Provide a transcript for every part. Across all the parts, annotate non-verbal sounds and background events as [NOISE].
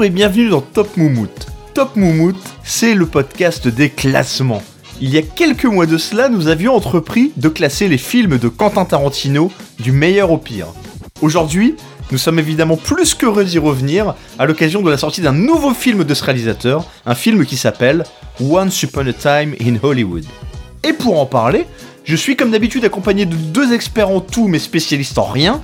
Et bienvenue dans Top Moumout. Top Moumout, c'est le podcast des classements. Il y a quelques mois de cela, nous avions entrepris de classer les films de Quentin Tarantino du meilleur au pire. Aujourd'hui, nous sommes évidemment plus qu'heureux d'y revenir à l'occasion de la sortie d'un nouveau film de ce réalisateur, un film qui s'appelle Once Upon a Time in Hollywood. Et pour en parler, je suis comme d'habitude accompagné de deux experts en tout mais spécialistes en rien,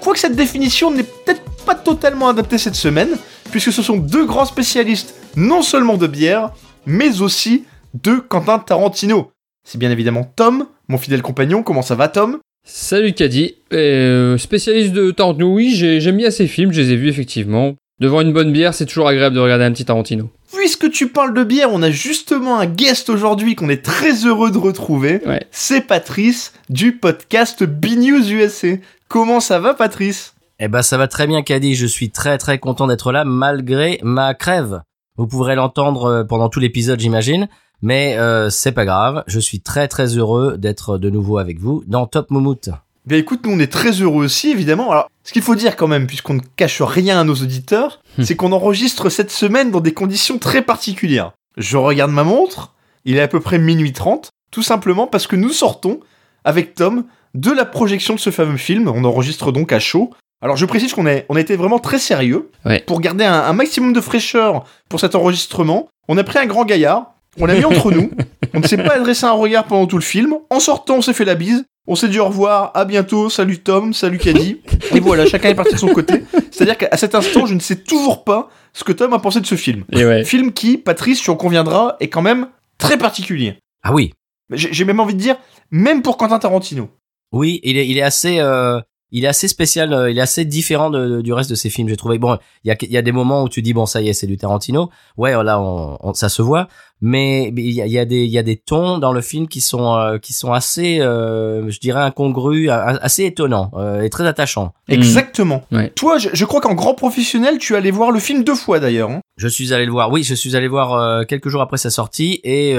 quoique cette définition n'est peut-être pas totalement adaptée cette semaine, puisque ce sont deux grands spécialistes non seulement de bière, mais aussi de Quentin Tarantino. C'est bien évidemment Tom, mon fidèle compagnon, comment ça va Tom? Salut Caddy, euh, spécialiste de Tarantino, oui, j'aime bien ces films, je les ai vus effectivement. Devant une bonne bière, c'est toujours agréable de regarder un petit Tarantino. Puisque tu parles de bière, on a justement un guest aujourd'hui qu'on est très heureux de retrouver. C'est Patrice du podcast B-News USA. Comment ça va Patrice? Eh ben ça va très bien Caddy, je suis très très content d'être là malgré ma crève. Vous pourrez l'entendre euh, pendant tout l'épisode j'imagine. Mais euh, c'est pas grave, je suis très très heureux d'être de nouveau avec vous dans Top Moumout. Bien écoute, nous on est très heureux aussi évidemment. Alors, ce qu'il faut dire quand même, puisqu'on ne cache rien à nos auditeurs, hmm. c'est qu'on enregistre cette semaine dans des conditions très particulières. Je regarde ma montre, il est à peu près minuit 30, tout simplement parce que nous sortons avec Tom de la projection de ce fameux film. On enregistre donc à chaud. Alors je précise qu'on on a été vraiment très sérieux pour garder un, un, maximum de fraîcheur pour cet enregistrement. On a pris un grand gaillard, on l'a mis entre nous. On ne s'est pas adressé un regard pendant tout le film. En sortant, on s'est fait la bise. On s'est dit au revoir, à bientôt, salut Tom, salut Caddy. Et voilà, chacun est parti de son côté. C'est-à-dire qu'à cet instant, je ne sais toujours pas ce que Tom a pensé de ce film. Film qui, Patrice, tu en conviendras, est quand même très particulier. Ah oui. J'ai même envie de dire, même pour Quentin Tarantino. Oui, il est, il est assez, euh, il est assez spécial, euh, il est assez différent de, du reste de ses films. J'ai trouvé bon, il y a, y a des moments où tu dis bon ça y est c'est du Tarantino. Ouais là on, ça se voit, mais il y a, y a, des il y a des tons dans le film qui sont euh, qui sont assez, euh, je dirais incongrus, assez étonnants et très attachants. Exactement. Toi, je, crois qu'en grand professionnel, tu allais voir le film deux fois d'ailleurs. Hein. Je suis allé le voir. Oui, je suis allé voir quelques jours après sa sortie et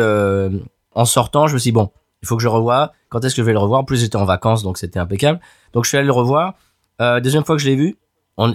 en sortant, je me suis dit, bon, il faut que je revoie. Quand est-ce que je vais le revoir? En plus, j'étais en vacances, donc c'était impeccable. Donc je suis allé le revoir. Euh, deuxième fois que je l'ai vu,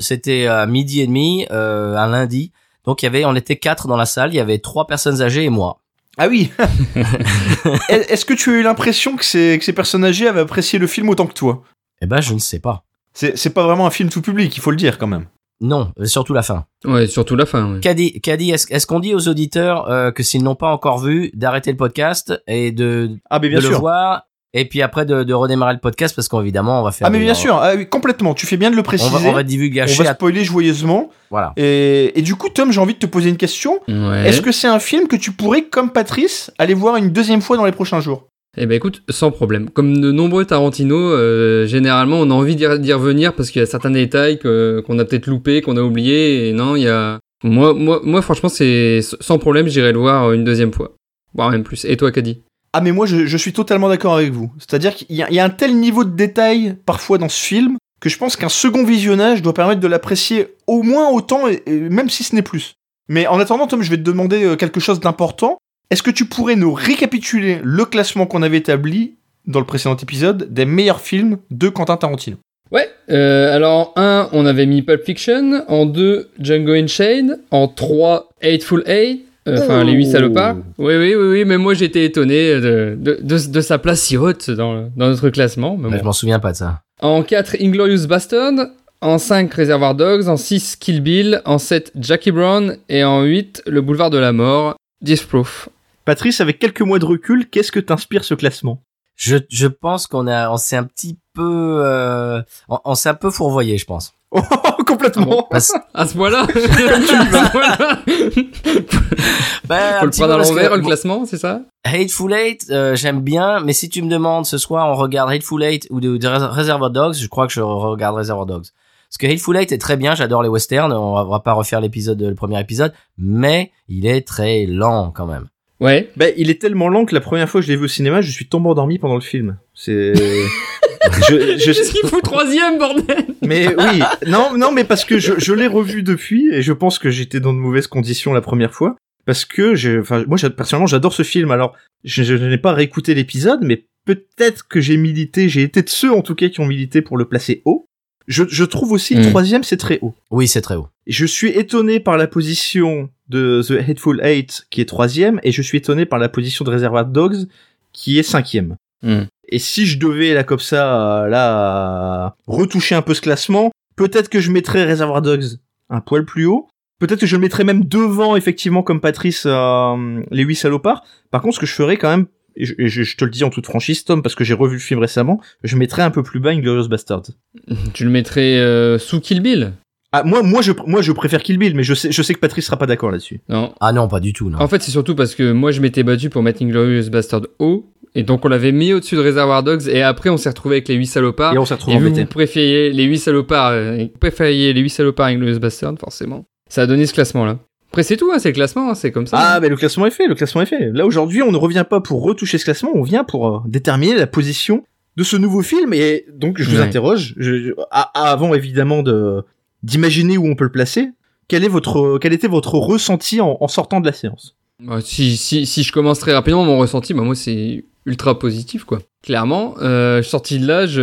c'était à midi et demi, euh, un lundi. Donc il y avait, on était quatre dans la salle. Il y avait trois personnes âgées et moi. Ah oui. [LAUGHS] Est-ce que tu as eu l'impression que ces, que ces personnes âgées avaient apprécié le film autant que toi? Eh ben, je ne sais pas. C'est pas vraiment un film tout public, il faut le dire quand même. Non, surtout la fin. Ouais, surtout la fin. Ouais. Caddy, est-ce qu'on dit aux auditeurs euh, que s'ils n'ont pas encore vu, d'arrêter le podcast et de, ah, mais bien de sûr. le voir et puis après de, de redémarrer le podcast parce qu'évidemment on va faire. Ah mais bien sûr, ah, oui, complètement. Tu fais bien de le préciser. On va, on va divulguer. On va spoiler joyeusement. Voilà. Et, et du coup, Tom, j'ai envie de te poser une question. Ouais. Est-ce que c'est un film que tu pourrais, comme Patrice, aller voir une deuxième fois dans les prochains jours? Eh ben écoute, sans problème. Comme de nombreux Tarantino, euh, généralement on a envie d'y revenir parce qu'il y a certains détails qu'on a peut-être loupés, qu'on a oubliés. Et non, il y a. Moi, franchement, c'est sans problème, j'irai le voir une deuxième fois, voire même plus. Et toi, Caddy? Ah mais moi je, suis totalement d'accord avec vous. C'est-à-dire qu'il y, a un tel niveau de détail parfois dans ce film que je pense qu'un second visionnage doit permettre de l'apprécier au moins autant, même si ce n'est plus. Mais en attendant Tom, je vais te demander euh, quelque chose d'important. Est-ce que tu pourrais nous récapituler le classement qu'on avait établi dans le précédent épisode des meilleurs films de Quentin Tarantino? Ouais, euh, alors en 1, on avait mis Pulp Fiction, en 2, Django Unchained, en 3, Hateful Eight, euh, enfin les 8 salopards. Oui, oui, oui, oui, mais moi j'étais étonné de, de, de, sa place si haute dans, dans notre classement. Mais bon. Je m'en souviens pas de ça. En 4, Inglorious Bastard, en 5, Reservoir Dogs, en 6, Kill Bill, en 7, Jackie Brown, et en 8, Le Boulevard de la Mort, Disproof. Patrice, avec quelques mois de recul, qu'est-ce que t'inspire ce classement? Je, je pense qu'on a, on s'est un petit peu, euh, on, on s'est un peu fourvoyé, je pense. [LAUGHS] Oh, complètement. [LAUGHS] à ce point-là. [LAUGHS] bah, Faut le prendre à l'envers, le classement, c'est ça? Hateful Eight, euh, j'aime bien, mais si tu me demandes ce soir, on regarde Hateful Eight ou de, de Reservoir Dogs, je crois que je regarde Reservoir Dogs. Parce que Hateful Eight est très bien, j'adore les westerns, on va pas refaire l'épisode, le premier épisode, mais il est très lent quand même. Ouais. Bah, il est tellement lent que la première fois que je l'ai vu au cinéma, je suis tombé endormi pendant le film. C'est. [LAUGHS] je, je... Qu'est-ce qu'il fout troisième, bordel Mais oui, non, non, mais parce que je, je l'ai revu depuis et je pense que j'étais dans de mauvaises conditions la première fois. Parce que j'ai, enfin, moi, personnellement, j'adore ce film. Alors, je, je n'ai pas réécouté l'épisode, mais peut-être que j'ai milité, j'ai été de ceux, en tout cas, qui ont milité pour le placer haut. Je, je trouve aussi Mm. troisième, c'est très haut. Oui, c'est très haut. Je suis étonné par la position de The Hateful Eight, qui est troisième, et je suis étonné par la position de Reservoir Dogs, qui est cinquième. Hmm. Et si je devais, là, comme ça, là, retoucher un peu ce classement, peut-être que je mettrais Reservoir Dogs un poil plus haut. Peut-être que je le mettrais même devant, effectivement, comme Patrice, euh, les huit salopards. Par contre, ce que je ferais quand même, et je, et je- je te le dis en toute franchise, Tom, parce que j'ai revu le film récemment, je mettrais un peu plus bas Inglorious Bastard. [LAUGHS] Tu le mettrais euh, sous Kill Bill? Ah, moi, moi, je, moi, je préfère Kill Bill, mais je sais, je sais que Patrice sera pas d'accord là-dessus. Non. Ah non, pas du tout, non. En fait, c'est surtout parce que moi, je m'étais battu pour mettre Inglorious Bastard haut. Et donc, on l'avait mis au-dessus de Reservoir Dogs. Et après, on s'est retrouvé avec les 8 salopards. Et on s'est retrouvé Et vous préfériez les 8 salopards, euh, vous préfériez les 8 salopards à Inglorious Bastard, forcément. Ça a donné ce classement-là. Après, c'est tout, hein, c'est le classement, hein, c'est comme ça. Ah, ben le classement est fait, le classement est fait. Là aujourd'hui, on ne revient pas pour retoucher ce classement, on vient pour euh, déterminer la position de ce nouveau film. Et donc, je vous Ouais. interroge, je, je- a- avant évidemment de d'imaginer où on peut le placer. Quel est votre, quel était votre ressenti en, en sortant de la séance? Bah, si, si, si je commence très rapidement, mon ressenti, bah, moi, c'est ultra positif, quoi. Clairement, euh, sorti de là, je...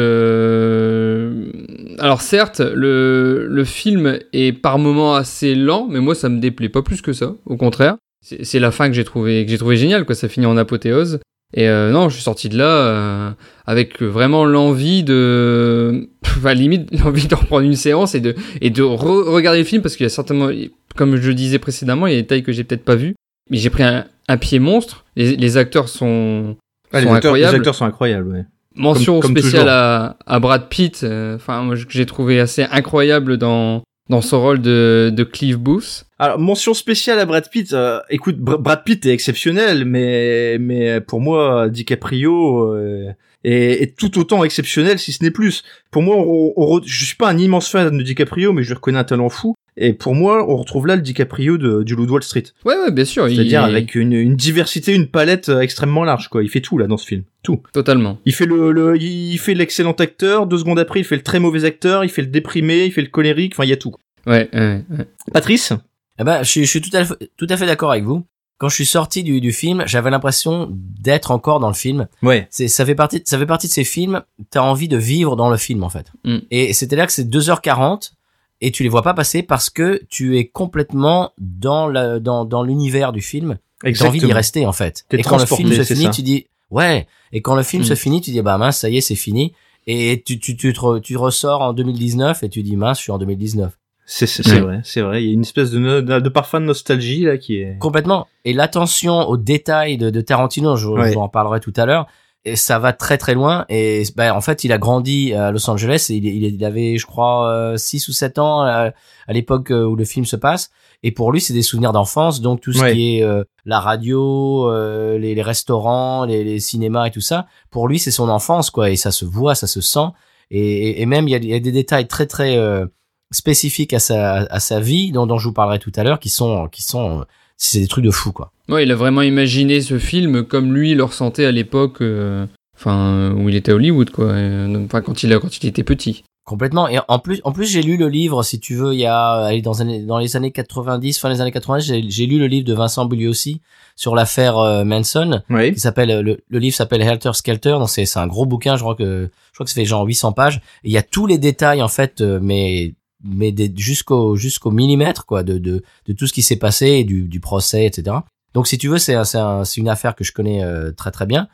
Alors certes, le, le film est par moments assez lent, mais moi, ça me déplaît pas plus que ça, au contraire. C'est la fin que j'ai trouvé, que j'ai trouvé géniale, quoi. Ça finit en apothéose. Et euh, non, je suis sorti de là euh, avec vraiment l'envie de, enfin limite [LAUGHS] l'envie de reprendre une séance et de et de re- regarder le film parce qu'il y a certainement, comme je le disais précédemment, il y a des détails que j'ai peut-être pas vus, mais j'ai pris un, un pied monstre. Les, les acteurs sont, Ah, sont les, acteurs, les incroyables. acteurs sont incroyables. Ouais. Mention comme- comme spéciale à, à Brad Pitt, euh, enfin moi, que j'ai trouvé assez incroyable dans dans son rôle de de Clive Booth. Alors mention spéciale à Brad Pitt. euh, écoute, Br- Brad Pitt est exceptionnel, mais mais pour moi, DiCaprio euh, est, est tout autant exceptionnel, si ce n'est plus. Pour moi, on, on je suis pas un immense fan de DiCaprio, mais je lui reconnais un talent fou. Et pour moi, on retrouve là le DiCaprio de, du Loup de Wall Street. Ouais ouais bien sûr, il- C'est-à-dire avec une, une diversité, une palette euh, extrêmement large, quoi. Il fait tout là dans ce film, tout. totalement. Il fait le, le il fait l'excellent acteur. Deux secondes après, il fait le très mauvais acteur. Il fait le déprimé, il fait le colérique. Enfin, il y a tout. Ouais, ouais, ouais. Patrice? Eh ben, je, suis- je suis tout à tout à fait d'accord avec vous. Quand je suis sorti du, du film, j'avais l'impression d'être encore dans le film. Ouais. C'est, ça fait partie, ça fait partie de ces films. T'as envie de vivre dans le film, en fait. Mm. Et c'était là que c'est 2h40 et tu les vois pas passer parce que tu es complètement dans la, dans, dans l'univers du film. Et T'as envie d'y rester, en fait. T'es et quand le film se finit, ça. tu dis, ouais. Et quand le film Mm. se finit, tu dis, bah mince, ça y est, c'est fini. Et tu, tu, tu, te tu ressors en 2019 et tu dis, mince, je suis en 2019. C'est Ouais. vrai, c'est vrai. Il y a une espèce de, de, de parfum de nostalgie là qui est. Complètement. Et l'attention aux détails de, de Tarantino, je, Ouais. je vous en parlerai tout à l'heure, et ça va très très loin. Et ben, en fait, il a grandi à Los Angeles. Et il, il, avait, je crois, 6 ou 7 ans à, à l'époque euh, où le film se passe. Et pour lui, c'est des souvenirs d'enfance. Donc tout ce Ouais. qui est euh, la radio, euh, les, les restaurants, les, les cinémas et tout ça, pour lui, c'est son enfance, quoi. Et ça se voit, ça se sent. Et, et- et même, il y a, il y a des détails très très euh, spécifiques à sa, à sa vie, dont, dont je vous parlerai tout à l'heure, qui sont, qui sont, c'est des trucs de fou, quoi. Ouais, il a vraiment imaginé ce film comme lui le ressentait à l'époque, euh, enfin où il était à Hollywood, quoi. euh, Enfin quand il a, quand il était petit. Complètement. Et en plus, en plus, j'ai lu le livre, si tu veux, il y a, allez, dans, les- dans les années 90, fin des années 90, j'ai j'ai lu le livre de Vincent Bugliosi sur l'affaire euh, Manson, Oui. qui s'appelle, euh, le, le livre s'appelle Helter Skelter, donc c'est, c'est un gros bouquin, je crois que, je crois que ça fait genre 800 pages. Et il y a tous les détails, en fait, euh, mais, mais jusqu'au, jusqu'au millimètre, quoi, de, de, de tout ce qui s'est passé, du, du procès, etc. Donc, si tu veux, c'est, un- c'est, un- c'est une affaire que je connais euh, très très bien.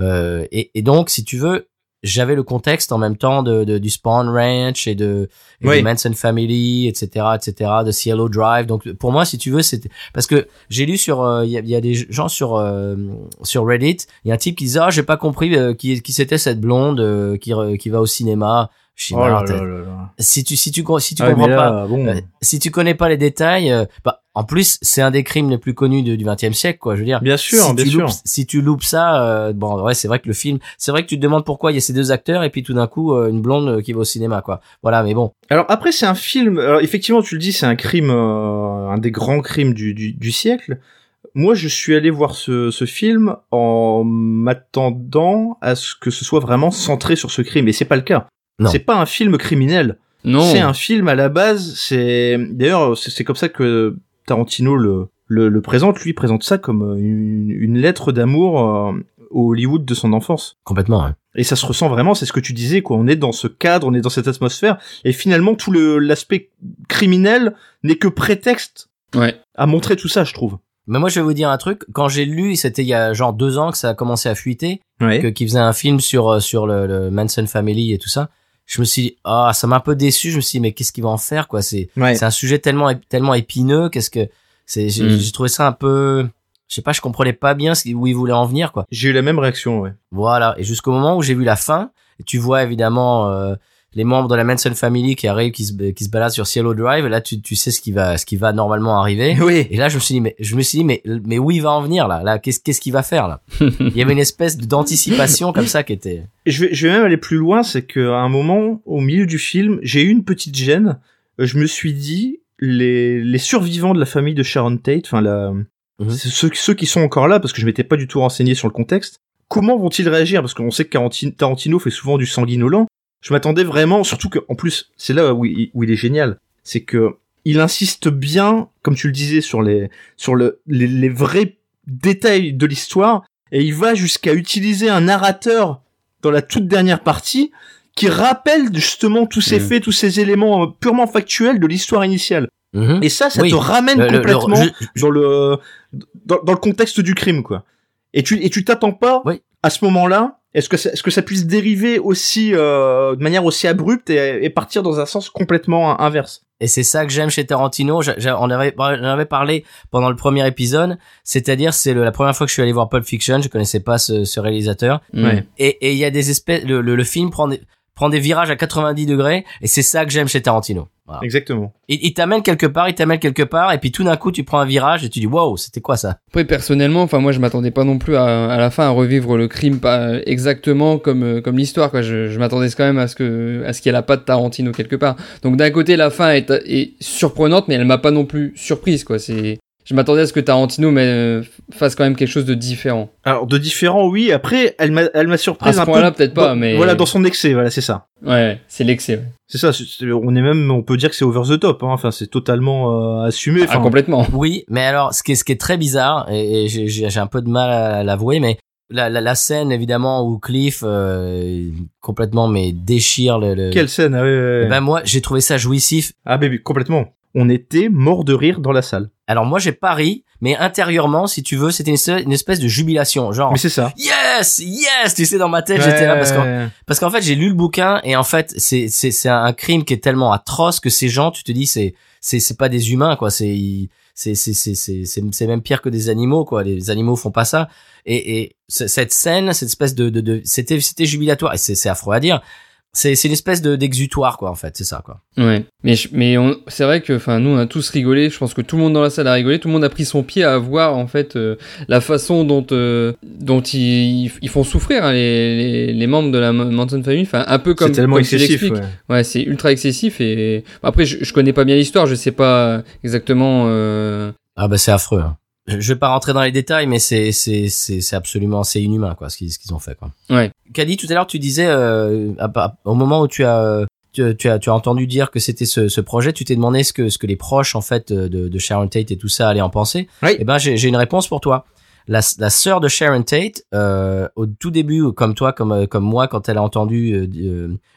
Euh, et, et donc, si tu veux, j'avais le contexte en même temps de, de- du Spawn Ranch et de, et Oui. de Manson Family, etc., etc., de Cielo Drive. Donc, pour moi, si tu veux, c'était parce que j'ai lu sur, euh, il y, a, il y a des gens sur euh, sur Reddit, il y a un type qui disait, ah, j'ai pas compris euh, qui, qui c'était cette blonde euh, qui qui va au cinéma. Je dis, Oh là là là si tu si tu si tu Ah, comprends pas, bon. euh, si tu connais pas les détails, euh, bah, en plus, c'est un des crimes les plus connus de- du XXe siècle, quoi. Je veux dire. Bien sûr, si bien tu sûr. loupes, si tu loupes ça, euh, bon, ouais, c'est vrai que le film, c'est vrai que tu te demandes pourquoi il y a ces deux acteurs et puis tout d'un coup une blonde qui va au cinéma, quoi. Voilà, mais bon. Alors après, c'est un film. Alors effectivement, tu le dis, c'est un crime, un des grands crimes du, du, du siècle. Moi, je suis allé voir ce, ce film en m'attendant à ce que ce soit vraiment centré sur ce crime, et c'est pas le cas. Non. C'est pas un film criminel. Non. C'est un film à la base. C'est d'ailleurs, c'est comme ça que Tarantino le, le, le présente. Lui il présente ça comme une, une lettre d'amour euh, au Hollywood de son enfance. Complètement. ouais. Et ça se ressent vraiment, c'est ce que tu disais, quoi. On est dans ce cadre, on est dans cette atmosphère, et finalement tout le l'aspect criminel n'est que prétexte Ouais. à montrer tout ça, je trouve. Mais moi, je vais vous dire un truc. Quand j'ai lu, c'était il y a genre deux ans que ça a commencé à fuiter, Ouais. que qui faisait un film sur euh, sur le, le Manson Family et tout ça. Je me suis dit, ah, ça m'a un peu déçu. Je me suis dit, mais qu'est-ce qu'il va en faire, quoi? C'est Ouais. c'est un sujet tellement tellement épineux. Qu'est-ce que c'est? J'ai Mm. j'ai trouvé ça un peu, je sais pas, je comprenais pas bien où il voulait en venir, quoi. J'ai eu la même réaction, ouais. Voilà. Et jusqu'au moment où j'ai vu la fin, tu vois évidemment euh, les membres de la Manson Family qui arrivent, qui se qui se baladent sur Cielo Drive. Et là, tu tu sais ce qui va ce qui va normalement arriver. Oui. Et là, je me suis dit, mais je me suis dit, mais mais où il va en venir là? Là, qu'est-ce qu'est-ce qu'il va faire là? [LAUGHS] Il y avait une espèce d'anticipation comme ça qui était. Je vais, je vais même aller plus loin, c'est qu'à un moment, au milieu du film, j'ai eu une petite gêne. Je me suis dit, les, les survivants de la famille de Sharon Tate, enfin la, Mhm. ceux, ceux qui sont encore là, parce que je m'étais pas du tout renseigné sur le contexte, comment vont-ils réagir? Parce qu'on sait que Tarantino fait souvent du sanguinolent. Je m'attendais vraiment, surtout que, en plus, c'est là où il, où il est génial, c'est que il insiste bien, comme tu le disais, sur les, sur le, les, les vrais détails de l'histoire, et il va jusqu'à utiliser un narrateur dans la toute dernière partie qui rappelle justement tous ces Mhm. faits, tous ces éléments euh, purement factuels de l'histoire initiale. Mhm. Et ça, ça Oui. te ramène Le- le- le- complètement dans le dans, dans le contexte du crime, quoi. Et tu et tu t'attends pas Oui. à ce moment-là. Est-ce que ça, est-ce que ça puisse dériver aussi euh, de manière aussi abrupte et, et partir dans un sens complètement inverse? Et c'est ça que j'aime chez Tarantino. J'a- j'a- on avait, on avait parlé pendant le premier épisode. C'est-à-dire, c'est le- la première fois que je suis allé voir Pulp Fiction. Je connaissais pas ce, ce réalisateur. Mm. Ouais. Et et il y a des espèces, le, le, le film prend des, prend des virages à 90 degrés. Et c'est ça que j'aime chez Tarantino. Voilà. Exactement. Il, il t'amène quelque part, il t'amène quelque part. Et puis tout d'un coup, tu prends un virage et tu dis, wow, c'était quoi ça? Après personnellement, enfin moi je m'attendais pas non plus à, à la fin à revivre le crime pas exactement comme euh, comme l'histoire quoi. Je, je m'attendais quand même à ce que à ce qu'il y ait la patte Tarantino quelque part. Donc d'un côté la fin est, est surprenante mais elle m'a pas non plus surprise quoi. C'est je m'attendais à ce que Tarantino mais, euh, fasse quand même quelque chose de différent. Alors de différent, oui. Après, elle m'a elle m'a À surprise ce un peu. point-là peut-être pas dans- mais voilà dans son excès. Voilà, c'est ça. ouais c'est l'excès. ouais. C'est ça. c'est- c'est- on est même, on peut dire que c'est over the top. Hein. Enfin, c'est totalement euh, assumé. Ah, Enfin, complètement. Oui, mais alors, ce qui est, ce qui est très bizarre, et, et j'ai- j'ai j'ai un peu de mal à l'avouer, mais la, la, la scène, évidemment, où Cliff euh, complètement mais déchire le... le- Quelle scène ah, ouais, ouais, Eh ouais. ben moi, j'ai trouvé ça jouissif. Ah, bébé, complètement. On était mort de rire dans la salle. Alors moi, j'ai pas ri, mais intérieurement, si tu veux, c'était une, espèce- de jubilation, genre Mais c'est ça. yes, yes, tu sais, dans ma tête, j'étais là parce qu'en parce qu'en fait, j'ai lu le bouquin et en fait, c'est c'est c'est un crime qui est tellement atroce que ces gens, tu te dis, c'est c'est c'est pas des humains quoi, c'est c'est c'est c'est c'est c'est même pire que des animaux quoi. Les animaux font pas ça. Et et cette scène, cette espèce de de, de c'était c'était jubilatoire et c'est c'est affreux à dire. C'est c'est une espèce de d'exutoire quoi en fait, c'est ça quoi. Ouais, mais je- mais on- c'est vrai que enfin nous on a tous rigolé. Je pense que tout le monde dans la salle a rigolé. Tout le monde a pris son pied à voir en fait euh, la façon dont euh, dont ils, ils font souffrir hein, les, les les membres de la Manson Family. Enfin un peu comme C'est tellement comme excessif. ouais. Ouais, c'est ultra excessif et après je, je connais pas bien l'histoire. Je sais pas exactement. Euh... Ah bah c'est affreux. hein. Je, vais pas rentrer dans les détails, mais c'est c'est c'est c'est absolument c'est inhumain quoi ce qu'ils ce qu'ils ont fait quoi. Ouais. Kadi, tout à l'heure tu disais euh, au moment où tu as euh, tu, tu as tu as entendu dire que c'était ce, ce projet, tu t'es demandé ce que ce que les proches en fait de, de Sharon Tate et tout ça allaient en penser. Oui. Eh ben j'ai j'ai une réponse pour toi. La, la sœur de Sharon Tate, euh, au tout début, comme toi, comme euh, comme moi, quand elle a entendu euh,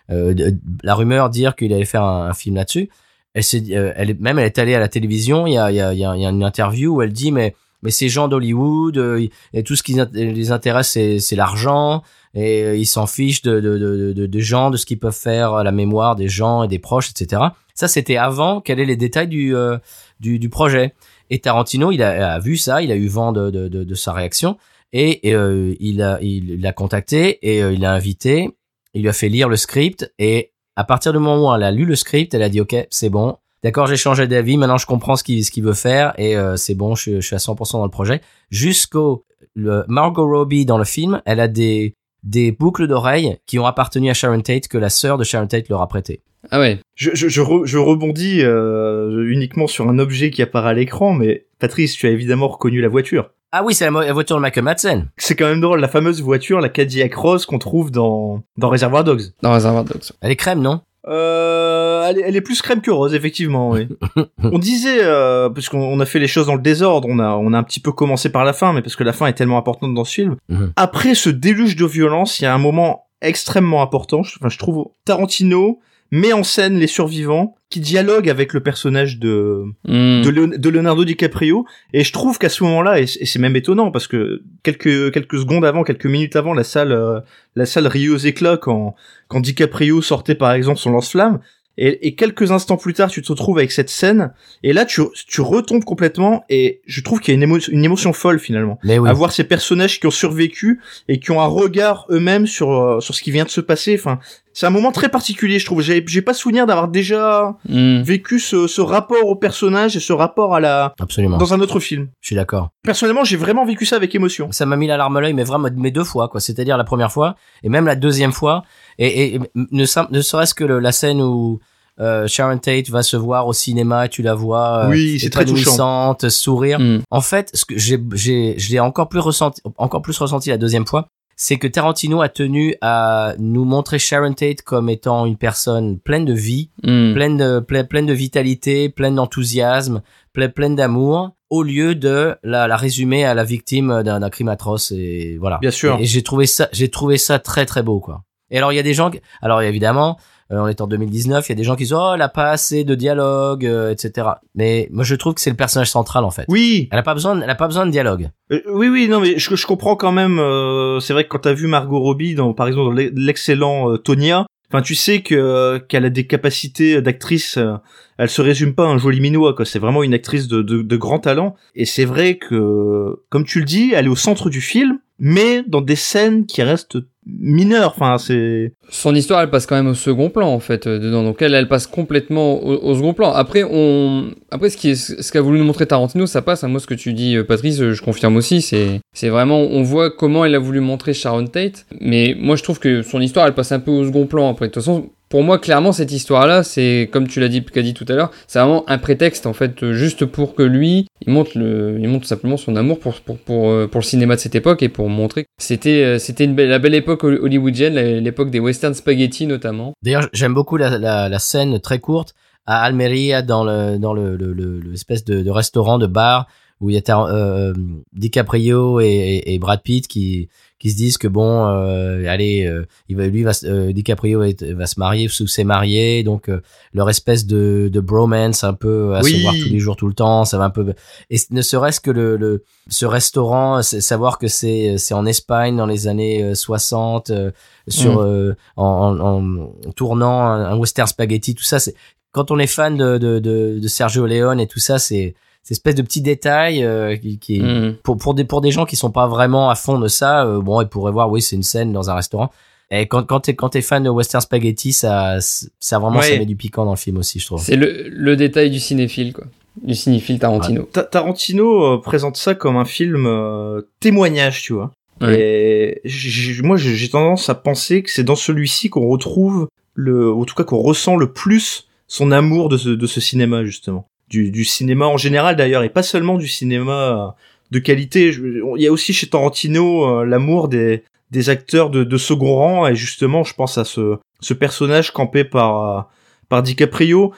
euh, euh, la rumeur dire qu'il allait faire un, un film là-dessus, elle s'est euh, elle est- même elle est allée à la télévision. Il y a il y a il y a, une interview où elle dit mais mais ces gens d'Hollywood euh, et tout ce qui les intéresse c'est l'argent et euh, ils s'en fichent de de, de de gens de ce qu'ils peuvent faire à la mémoire des gens et des proches etc. Ça c'était avant quels est les détails du euh, du, du projet? Et Tarantino, il a, a vu ça, il a eu vent de, de, de, sa réaction et, euh, il a il l'a contacté et il l'a invité, il lui a fait lire le script et à partir du moment où elle a lu le script, elle a dit OK, c'est bon. D'accord, j'ai changé d'avis, maintenant je comprends ce qu'il ce qu'il veut faire et euh, c'est bon, je, je suis à 100% dans le projet. Jusqu'au le Margot Robbie dans le film, elle a des des boucles d'oreilles qui ont appartenu à Sharon Tate que la sœur de Sharon Tate leur a prêté. Ah ouais. Je, je, je, re- je rebondis euh, uniquement sur un objet qui apparaît à l'écran, mais Patrice, tu as évidemment reconnu la voiture. Ah oui, c'est la, voiture de Michael Madsen. C'est quand même drôle, la fameuse voiture, la Cadillac Rose qu'on trouve dans, dans Reservoir Dogs. Dans Reservoir Dogs. Elle est crème, non? Euh, elle, est, elle est plus crème que rose, effectivement. Oui. [LAUGHS] on disait, euh, parce qu'on on a fait les choses dans le désordre, on a, on a un petit peu commencé par la fin, mais parce que la fin est tellement importante dans ce film. Mhm. Après ce déluge de violence, il y a un moment extrêmement important. Enfin, je trouve Tarantino met en scène les survivants qui dialoguent avec le personnage de Hmm. de, Leon- de Leonardo DiCaprio. Et je trouve qu'à ce moment-là et c'est même étonnant parce que quelques quelques secondes avant quelques minutes avant la salle euh, la salle riait aux éclats quand quand DiCaprio sortait par exemple son lance-flamme. Et, et quelques instants plus tard tu te retrouves avec cette scène. Et là tu tu retombes complètement et je trouve qu'il y a une, émo- une émotion folle finalement. Mais oui. à voir ces personnages qui ont survécu et qui ont un regard eux-mêmes sur euh, sur ce qui vient de se passer. Enfin c'est un moment très particulier je trouve j'ai j'ai pas souvenir d'avoir déjà Hmm. vécu ce, ce rapport au personnage et ce rapport à la Absolument. dans un autre film. Je suis d'accord. Personnellement, j'ai vraiment vécu ça avec émotion. Ça m'a mis la larme à l'œil, mais vraiment, mais deux fois, quoi. C'est-à-dire la première fois et même la deuxième fois. Et, et ne, serait-ce que le- la scène où euh, Sharon Tate va se voir au cinéma et tu la vois euh, Oui, c'est très épanouissante, sourire. Hmm. En fait, ce que j'ai, j'ai, je l'ai encore plus ressenti, encore plus ressenti la deuxième fois, c'est que Tarantino a tenu à nous montrer Sharon Tate comme étant une personne pleine de vie, Hmm. pleine de, pleine, pleine de vitalité, pleine d'enthousiasme, pleine, pleine d'amour, au lieu de la, la résumer à la victime d'un, crime atroce et voilà. Bien sûr. Et, et j'ai trouvé ça, j'ai trouvé ça très très beau quoi. Et alors il y a des gens, qui- alors évidemment, euh, on est en 2019, il y a des gens qui disent oh elle a pas assez de dialogue, euh, etc. Mais moi je trouve que c'est le personnage central en fait. Oui, Elle a pas besoin, elle a pas besoin de dialogue. Euh, oui, oui, non, mais je, je comprends quand même. euh, c'est vrai que quand t'as vu Margot Robbie, dans, par exemple, dans l'e- l'excellent euh, Tonya, enfin, tu sais que qu'elle a des capacités d'actrice. euh, elle se résume pas à un joli minois, quoi. C'est vraiment une actrice de, de, de grand talent. Et c'est vrai que, comme tu le dis, elle est au centre du film, mais dans des scènes qui restent mineures. Enfin, c'est. Son histoire, elle passe quand même au second plan en fait euh, dedans. Donc elle, elle passe complètement au, au second plan. Après, on, après ce qui est, ce qu'a voulu nous montrer Tarantino, ça passe. hein. Moi, ce que tu dis, euh, Patrice, euh, je confirme aussi. C'est, c'est vraiment, on voit comment il a voulu montrer Sharon Tate. Mais moi, je trouve que son histoire, elle passe un peu au second plan. Après, de toute façon, pour moi, clairement, cette histoire-là, c'est comme tu l'as dit, dit tout à l'heure, c'est vraiment un prétexte en fait, euh, juste pour que lui, il montre le, il montre simplement son amour pour pour pour euh, pour le cinéma de cette époque et pour montrer que c'était euh, c'était belle, la belle époque hol- hollywoodienne, l'époque des western spaghetti notamment. D'ailleurs, j'aime beaucoup la, la, la scène très courte à Almeria dans le dans le le- le- l'espèce de, restaurant de bar où il y a euh, DiCaprio et Brad Pitt qui qui se disent que bon euh, allez euh, il va lui va euh, DiCaprio va se marier ou s'est marié donc euh, leur espèce de de bromance un peu à Oui. se voir tous les jours tout le temps ça va un peu et ne serait-ce que le, le ce restaurant savoir que c'est c'est en Espagne dans les années euh, 60 euh, sur Mm. euh, en, en, en tournant un, un western spaghetti tout ça c'est quand on est fan de de, de, de Sergio Leone et tout ça c'est cette espèce de petits détails euh, qui, qui Mm. pour pour des pour des gens qui sont pas vraiment à fond de ça euh, bon ils pourraient voir oui c'est une scène dans un restaurant et quand quand t'es quand t'es fan de western spaghetti ça ça vraiment ça Ouais. met du piquant dans le film aussi je trouve C'est le, le détail du cinéphile quoi, du cinéphile Tarantino. Ta- Tarantino euh, présente ça comme un film euh, témoignage, tu vois. Ouais. Et moi, j'ai j'ai tendance à penser que c'est dans celui-ci qu'on retrouve le, en tout cas qu'on ressent le plus son amour de ce, de ce cinéma justement, du, du cinéma en général d'ailleurs, et pas seulement du cinéma euh, de qualité. Il y a aussi chez Tarantino euh, l'amour des, des acteurs de, de second rang, et justement, je pense à ce, ce personnage campé par euh, par DiCaprio.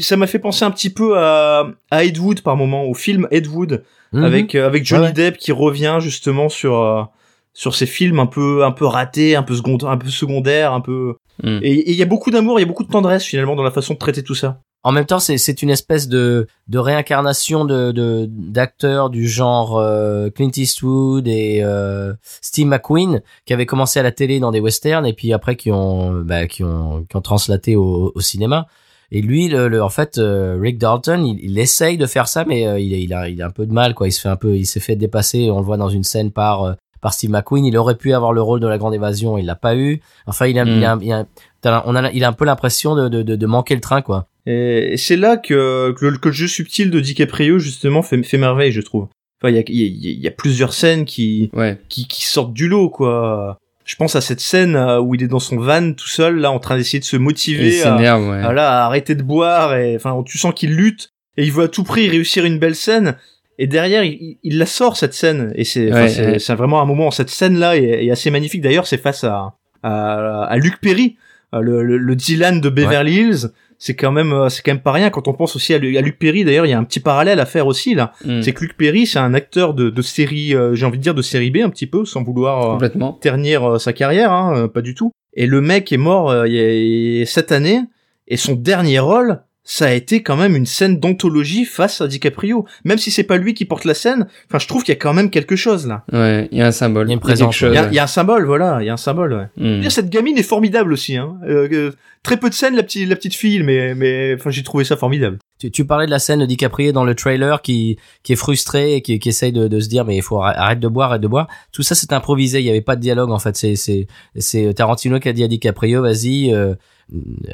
Ça m'a fait penser un petit peu à, à Ed Wood par moment, au film Ed Wood Mhm. avec avec Johnny Ouais. Depp qui revient justement sur euh, sur ces films un peu un peu ratés, un peu secondaires, un peu secondaires, un peu Mm. et et il y a beaucoup d'amour, il y a beaucoup de tendresse finalement dans la façon de traiter tout ça. En même temps, c'est c'est une espèce de de réincarnation de de d'acteurs du genre euh, Clint Eastwood et euh, Steve McQueen qui avaient commencé à la télé dans des westerns et puis après qui ont bah, qui ont qui ont translaté au, au cinéma. Et lui, le, le- en fait, euh, Rick Dalton, il, il essaye de faire ça, mais euh, il, il a il a un peu de mal, quoi. Il se fait un peu, il s'est fait dépasser. On le voit dans une scène par euh, par Steve McQueen. Il aurait pu avoir le rôle de la grande évasion, il l'a pas eu. Enfin, il a, Mm. il a, il a- on a, il a un peu l'impression de, de, de, de manquer le train, quoi. Et, et c'est là que que le, que le jeu subtil de DiCaprio justement fait fait merveille, je trouve. Enfin, il y a y a, y a plusieurs scènes qui Ouais. qui qui sortent du lot quoi. Je pense à cette scène euh, où il est dans son van tout seul là en train d'essayer de se motiver à, ouais. Voilà, à arrêter de boire et enfin tu sens qu'il lutte et il veut à tout prix réussir une belle scène et derrière il, il- la sort cette scène et c'est Ouais, c'est vraiment un moment cette scène là est, est assez magnifique d'ailleurs c'est face à, à à Luc Perry Euh, le, le, le Dylan de Beverly Hills, c'est quand même euh, c'est quand même pas rien quand on pense aussi à, Lu- à Luc Perry. D'ailleurs, il y a un petit parallèle à faire aussi là. Mm. C'est que Luc Perry, c'est un acteur de, de série, euh, j'ai envie de dire de série B un petit peu, sans vouloir euh, Complètement. ternir euh, sa carrière, hein, pas du tout. Et le mec est mort il y a- il y a cette année, et son dernier rôle, ça a été quand même une scène d'anthologie face à DiCaprio. Même si c'est pas lui qui porte la scène, enfin je trouve qu'il y a quand même quelque chose là. Ouais, il y a un symbole. Il y a une présence, chose, Il y a, ouais. il y a un symbole, voilà, il y a un symbole. Ouais. Mm. Dire, Cette gamine est formidable aussi. Hein. Euh, euh, très peu de scènes la petite la petite fille, mais mais enfin j'ai trouvé ça formidable. Tu, tu parlais de la scène de DiCaprio dans le trailer qui qui est frustré et qui, qui essaye de, de se dire mais il faut arr- arrête de boire, arrête de boire. Tout ça c'est improvisé, il y avait pas de dialogue en fait. C'est c'est c'est Tarantino qui a dit à DiCaprio vas-y euh,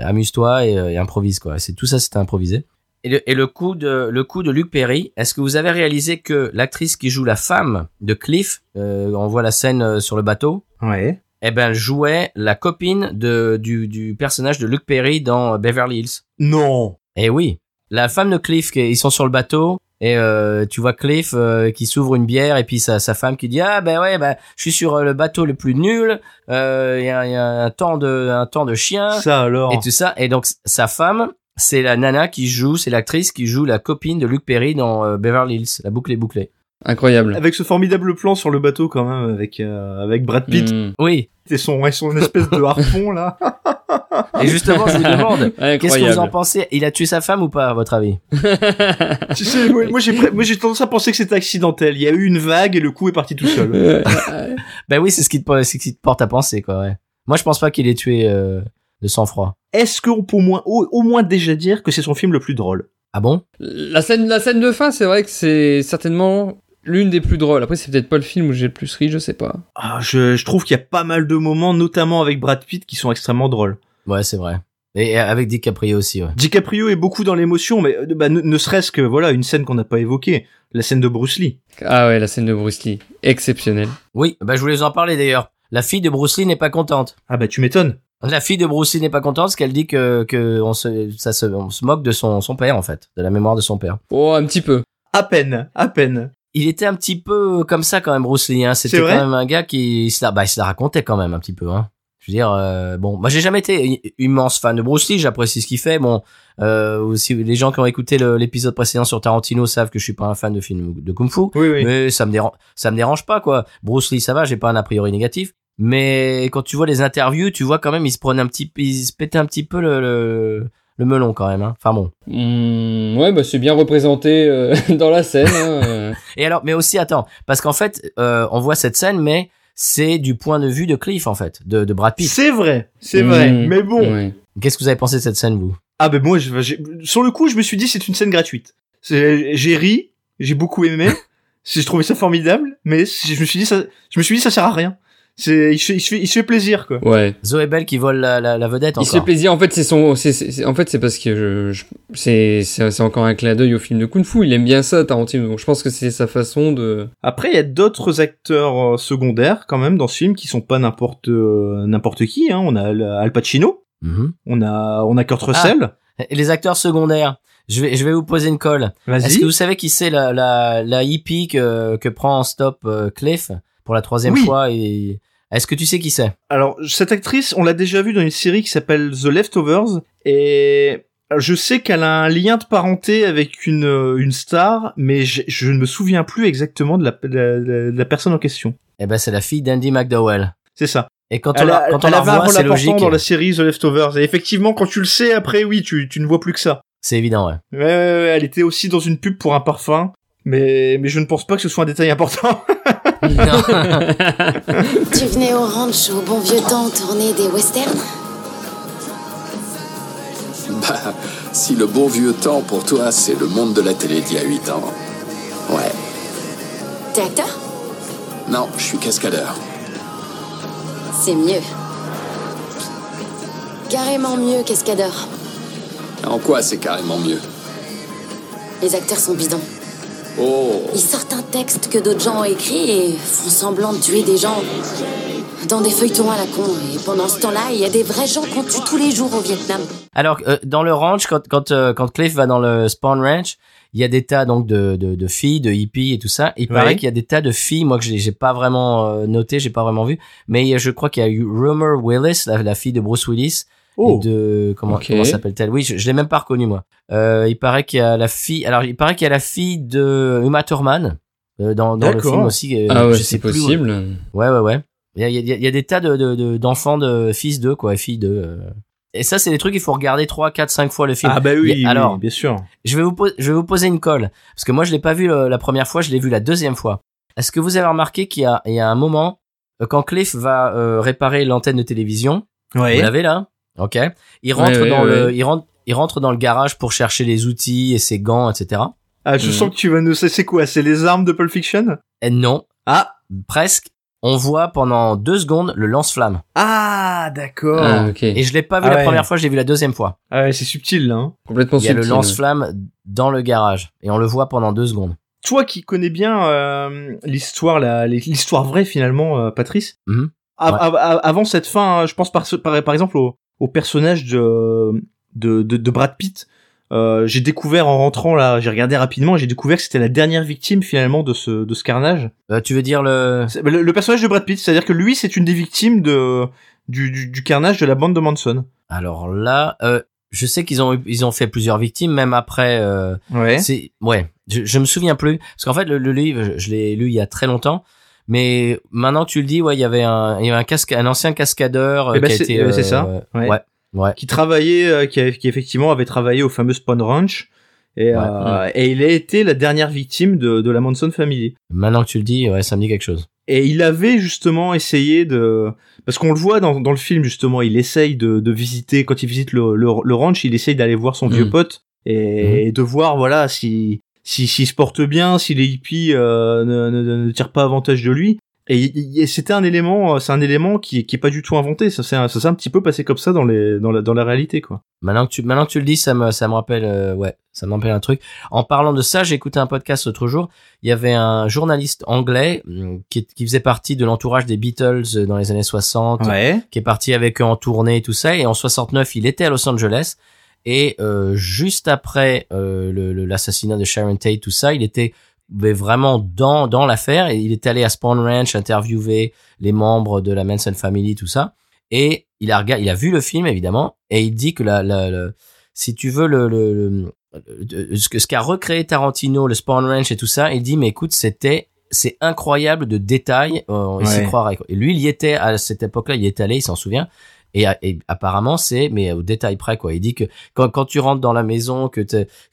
amuse-toi et, euh, et improvise quoi. C'est tout ça c'était improvisé. Et le, et le coup de le coup de Luc Perry, est-ce que vous avez réalisé que l'actrice qui joue la femme de Cliff, euh, on voit la scène sur le bateau, Ouais. eh ben jouait la copine de du du personnage de Luc Perry dans Beverly Hills. Non. Eh oui, la femme de Cliff, qui- ils sont sur le bateau et euh, tu vois Cliff euh, qui s'ouvre une bière et puis sa, sa femme qui dit ah ben ouais ben je suis sur euh, le bateau le plus nul, euh, il y, y a un temps de un temps de chien Ça alors. et tout ça et donc sa femme c'est la nana qui joue, c'est l'actrice qui joue la copine de Luc Perry dans euh, Beverly Hills, la boucle est bouclée. Incroyable. Avec ce formidable plan sur le bateau quand même, avec euh, avec Brad Pitt Mm. Oui, et son et son espèce de harpon là. et justement je vous demande, [LAUGHS] qu'est-ce que vous en pensez? Il a tué sa femme ou pas à votre avis? [LAUGHS] Tu sais, moi, moi, j'ai pré- moi j'ai tendance à penser que c'était accidentel. Il y a eu une vague et le coup est parti tout seul. [LAUGHS] Ben oui, c'est ce qui te c'est ce qui te porte à penser quoi. Ouais. Moi je pense pas qu'il ait tué euh, de sang-froid. Est-ce qu'on peut au moins au, au moins déjà dire que c'est son film le plus drôle? Ah bon? La scène, la scène de fin, c'est vrai que c'est certainement l'une des plus drôles. Après, c'est peut-être pas le film où j'ai le plus ri, je sais pas. ah, je, je trouve qu'il y a pas mal de moments, notamment avec Brad Pitt, qui sont extrêmement drôles. Ouais, c'est vrai. Et avec DiCaprio aussi, ouais. DiCaprio est beaucoup dans l'émotion, mais euh, bah, ne, ne serait-ce que voilà une scène qu'on n'a pas évoquée, la scène de Bruce Lee. Ah ouais, la scène de Bruce Lee, exceptionnelle. Oui, bah je voulais vous en parler d'ailleurs. La fille de Bruce Lee n'est pas contente. Ah bah tu m'étonnes. La fille de Bruce Lee n'est pas contente parce qu'elle dit que que on se ça se on se moque de son son père en fait, de la mémoire de son père. Oh, un petit peu. À peine, à peine. Il était un petit peu comme ça quand même Bruce Lee hein. C'était quand même un gars qui il se la bah il se la racontait quand même un petit peu hein. Je veux dire euh, bon, moi j'ai jamais été immense fan de Bruce Lee, j'apprécie ce qu'il fait. Bon, euh, aussi les gens qui ont écouté l'épisode précédent sur Tarantino savent que je suis pas un fan de films de kung-fu. Oui oui. Mais ça me dérange, ça me dérange pas quoi. Bruce Lee, ça va, j'ai pas un a priori négatif. Mais quand tu vois les interviews, tu vois quand même il se prenait un petit, il se pétait un petit peu le le, le melon quand même. Hein. Enfin bon. Hmm, ouais, bah c'est bien représenté euh, [LAUGHS] dans la scène. hein, euh. Et alors, mais aussi attends, parce qu'en fait, euh, on voit cette scène, mais c'est du point de vue de Cliff en fait, de, de Brad Pitt. C'est vrai, c'est vrai. Mm. Mais bon. Qu'est-ce que vous avez pensé de cette scène vous? Ah ben moi, je, sur le coup, je me suis dit c'est une scène gratuite. J'ai ri, j'ai beaucoup aimé, [LAUGHS] j'ai trouvé ça formidable, mais je me suis dit ça, je me suis dit ça sert à rien. C'est, il se, fait- il se fait, il se fait plaisir quoi. Ouais. Zoé Bell qui vole la, la, la vedette Il se fait encore. plaisir. En fait, c'est son. c'est- c'est- c'est- en fait, c'est parce que je, je- c'est, c'est, c'est encore un clin d'œil au film de Kung Fu. Il aime bien ça, Tarantino. Donc, je pense que c'est sa façon de. Après, il y a d'autres acteurs euh, secondaires quand même dans ce film qui sont pas n'importe euh, n'importe qui. Hein. On a Al Pacino, Mhm. on a on a Kurt Russell. Et les acteurs secondaires. Je vais, je vais vous poser une colle. Est-ce Vas-y. que vous savez qui c'est la, la, la hippie que, que prend en stop euh, Cliff pour la troisième Oui. fois et est-ce que tu sais qui c'est? Alors cette actrice, on l'a déjà vue dans une série qui s'appelle The Leftovers et je sais qu'elle a un lien de parenté avec une euh, une star, mais je, je ne me souviens plus exactement de la, de de la personne en question. Eh ben c'est la fille d'Andy McDowell. C'est ça. Et quand on Elle, la, quand on la rôle c'est logique. dans la série The Leftovers. Et effectivement, quand tu le sais, après, oui, tu, tu ne vois plus que ça. C'est évident, ouais. Ouais, ouais, ouais, elle était aussi dans une pub pour un parfum. Mais, mais je ne pense pas que ce soit un détail important. [LAUGHS] [LAUGHS] Tu venais au ranch au bon vieux temps tourner des westerns? Bah, si le bon vieux temps pour toi, c'est le monde de la télé d'il y a 8 ans. Ouais. T'es acteur? Non, je suis cascadeur. C'est mieux. Carrément mieux qu'escadeur. En quoi c'est carrément mieux? Les acteurs sont bidons. Oh, Ils sortent un texte que d'autres gens ont écrit et font semblant de tuer des gens dans des feuilletons à la con. Et pendant ce temps-là, il y a des vrais gens qu'on tue tous les jours au Vietnam. Alors euh, dans le ranch, quand quand euh, quand Cliff va dans le Spawn Ranch, il y a des tas donc de de, de filles, de hippies et tout ça. Il Ouais. paraît qu'il y a des tas de filles, moi que j'ai pas vraiment euh, noté, j'ai pas vraiment vu, mais je crois qu'il y a eu Rumor Willis, la, la fille de Bruce Willis, Oh. et de comment, comment s'appelle-t-elle? Oui, je, je l'ai même pas reconnue moi. Euh, il paraît qu'il y a la fille. Alors, il paraît qu'il y a la fille de Uma Thurman euh, dans, dans le film aussi. euh, Ah ouais, je sais c'est plus où- possible. Ouais, ouais, ouais. Il y a, il y a- il y a des tas de, de, de- d'enfants de fils d'eux, quoi, et filles d'eux. euh. Et ça, c'est des trucs qu'il faut regarder 3, 4, 5 fois le film. Ah bah oui, Mais oui, alors, bien sûr. je vais vous je vais vous poser une colle parce que moi je l'ai pas vu le- la première fois, je l'ai vu la deuxième fois. Est-ce que vous avez remarqué qu'il y a il y a un moment euh, quand Cliff va euh, réparer l'antenne de télévision, vous Ouais. l'avez là? OK. Il rentre ouais, dans le ouais. il rentre il rentre dans le garage pour chercher les outils et ses gants etc. Ah, je Mhm. sens que tu vas nous... C'est quoi? C'est les armes de Pulp Fiction? Et non, Ah presque on voit pendant deux secondes le lance-flamme. Ah, d'accord. Ah, ok. Et je l'ai pas vu Ah la ouais. première fois, je l'ai vu la deuxième fois. Ah ouais, c'est subtil, là. hein. Complètement Il y a le subtil, ouais. lance-flamme dans le garage et on le voit pendant deux secondes. Toi qui connais bien euh, l'histoire, la- l'histoire vraie finalement, euh, Patrice. Av- Ouais. av- av- avant cette fin, hein, je pense par, par, par exemple au, au personnage de, de, de, de Brad Pitt. Euh, j'ai découvert en rentrant là, j'ai regardé rapidement, j'ai découvert que c'était la dernière victime finalement de ce de ce carnage. Euh, tu veux dire le Le, le personnage de Brad Pitt, c'est-à-dire que lui, c'est une des victimes de du, du, du carnage de la bande de Manson. Alors là, euh, je sais qu'ils ont eu- ils ont fait plusieurs victimes, même après. Euh, Ouais. c'est ouais, je, je me souviens plus parce qu'en fait le, le livre, je, je l'ai lu il y a très longtemps. Mais maintenant que tu le dis, ouais, il y avait un, il y avait un casque, un ancien cascadeur euh, Eh ben, qui a c'est- été. euh, c'est euh, ça, ouais. ouais, ouais. Qui travaillait, euh, qui, qui effectivement avait travaillé au fameux Spawn Ranch. Et, Ouais. euh, et il a été la dernière victime de, de la Manson Family. Maintenant que tu le dis, ouais, ça me dit quelque chose. Et il avait justement essayé de, parce qu'on le voit dans, dans le film justement, il essaye de, de visiter quand il visite le, le, le ranch, il essaye d'aller voir son Mhm. vieux pote et, de voir voilà si si s'il se porte bien, si les hippies euh, ne, ne, ne tirent pas avantage de lui. Et, c'était un élément, euh, c'est un élément qui qui est pas du tout inventé. Ça s'est un, un petit peu passé comme ça dans les dans la dans la réalité quoi. Maintenant que tu, maintenant que tu le dis, ça me, ça me rappelle, euh, ouais, ça me rappelle un truc. En parlant de ça, j'ai écouté un podcast l'autre jour. Il y avait un journaliste anglais hum, qui, qui faisait partie de l'entourage des Beatles euh, dans les années 60, Ouais. qui est parti avec eux en tournée et tout ça. Et en 69, il était à Los Angeles. Et euh, juste après euh, l'assassinat de Sharon Tate, tout ça, il était mais vraiment dans dans l'affaire. Il est allé à Spawn Ranch interviewer les membres de la Manson Family, tout ça. Et il a regardé, il a vu le film évidemment, et il dit que la, la, le- si tu veux le, le, le- ce qu'a recréé Tarantino, le Spawn Ranch et tout ça, il dit mais écoute c'était c'est incroyable de détails, euh, il s'y Ouais. croirait. quoi. Et lui il y était à cette époque-là, il y est allé, il s'en souvient. Et, et apparemment c'est mais au détail près quoi. Il dit que quand, quand tu rentres dans la maison que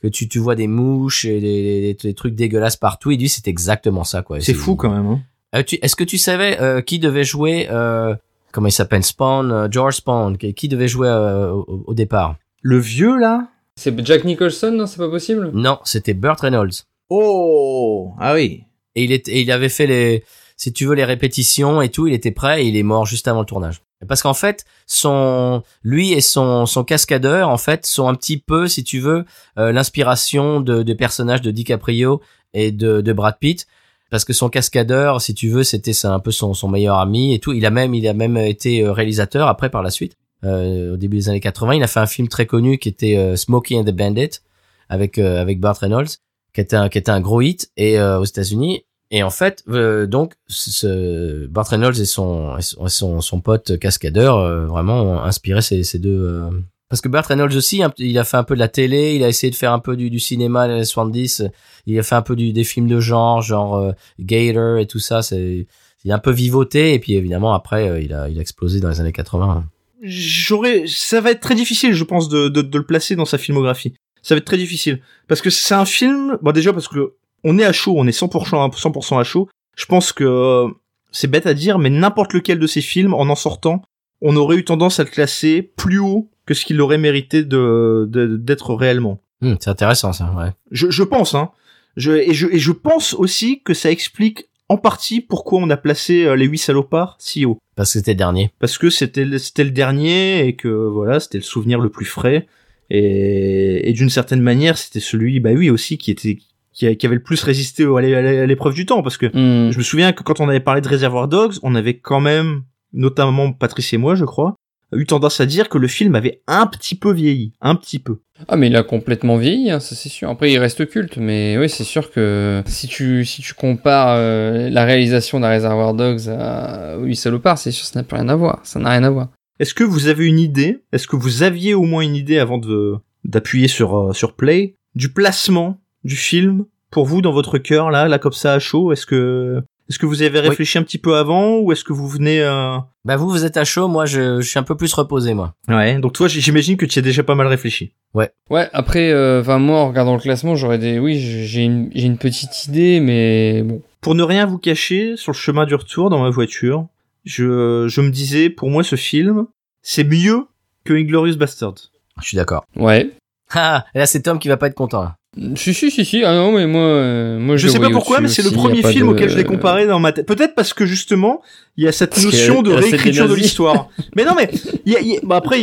tu tu vois des mouches et des, des- des trucs dégueulasses partout, il dit c'est exactement ça quoi. C'est fou quand même. Hein. Euh, Est-ce que tu savais euh, qui devait jouer euh, comment il s'appelle Spawn euh, George Spawn qui, qui devait jouer euh, au, au départ? Le vieux là? C'est Jack Nicholson, non C'est pas possible? Non, c'était Burt Reynolds. Oh ah oui. Et il est, et il avait fait les si tu veux les répétitions et tout, il était prêt et il est mort juste avant le tournage. Parce qu'en fait, son lui et son son cascadeur en fait sont un petit peu si tu veux euh, l'inspiration de des personnages de DiCaprio et de de Brad Pitt parce que son cascadeur, si tu veux, c'était un peu son, son meilleur ami et tout. Il a même il a même été euh, réalisateur après par la suite. Euh, au début des années 80, il a fait un film très connu qui était euh, Smokey and the Bandit avec euh, avec Burt Reynolds, qui était un qui était un gros hit et euh, aux États-Unis. Et en fait, euh, donc ce Burt Reynolds et son son, son, pote cascadeur euh, vraiment ont inspiré ces, ces deux. euh, Parce que Burt Reynolds aussi, il a fait un peu de la télé, il a essayé de faire un peu du, du cinéma les années 70, il a fait un peu du, des films de genre, genre euh, Gator et tout ça. C'est il a un peu vivoté et puis évidemment après euh, il a il a explosé dans les années 80. j'aurais ça va être très difficile je pense de, de, de le placer dans sa filmographie ça va être très difficile parce que c'est un film bon déjà parce que on est à chaud on est 100% à- 100% à chaud. Je pense que euh, c'est bête à dire mais n'importe lequel de ces films en en sortant on aurait eu tendance à le classer plus haut que ce qu'il aurait mérité de d'être réellement. Hum, c'est intéressant ça, ouais. je, je pense hein. Je, et je et je pense aussi que ça explique en partie pourquoi on a placé euh, les huit salopards si haut. Parce que c'était le dernier. parce que c'était le- c'était le dernier et que voilà c'était le souvenir le plus frais. Et, et d'une certaine manière c'était celui bah oui aussi qui était qui, a- qui avait le plus résisté au- à l'é- à l'épreuve du temps parce que Hmm. je me souviens que quand on avait parlé de Reservoir Dogs on avait quand même notamment Patrice et moi je crois eu tendance à dire que le film avait un petit peu vieilli un petit peu Ah mais il a complètement vieilli, hein, ça c'est sûr. Après il reste culte, mais oui c'est sûr que si tu si tu compares euh, la réalisation d'un Reservoir Dogs à Oui Salopard, c'est sûr ça n'a plus rien à voir. Ça n'a rien à voir. Est-ce que vous avez une idée Est-ce que vous aviez au moins une idée avant de d'appuyer sur euh, sur play du placement du film pour vous dans votre cœur là, là comme ça à chaud? Est-ce que est-ce que vous avez réfléchi un petit peu avant ou est-ce que vous venez euh... Bah vous, vous êtes à chaud, moi je, je suis un peu plus reposé, moi. Ouais, donc toi j'imagine que tu as déjà pas mal réfléchi. Ouais. Ouais, après, euh, enfin moi en regardant le classement, j'aurais des, oui, j'ai une, j'ai une petite idée, mais bon. Pour ne rien vous cacher, sur le chemin du retour dans ma voiture, je, je me disais, pour moi ce film, c'est mieux que Inglorious Bastard. Je suis d'accord. Ouais. Ah, et là c'est Tom qui va pas être content. Là. Si si si si. Ah non mais moi euh, moi je, je sais pas pourquoi mais c'est le premier film de... auquel je l'ai comparé dans ma tête. Peut-être parce que justement il y a cette notion de réécriture de l'histoire. [LAUGHS] Mais non mais il y a, y a, bah après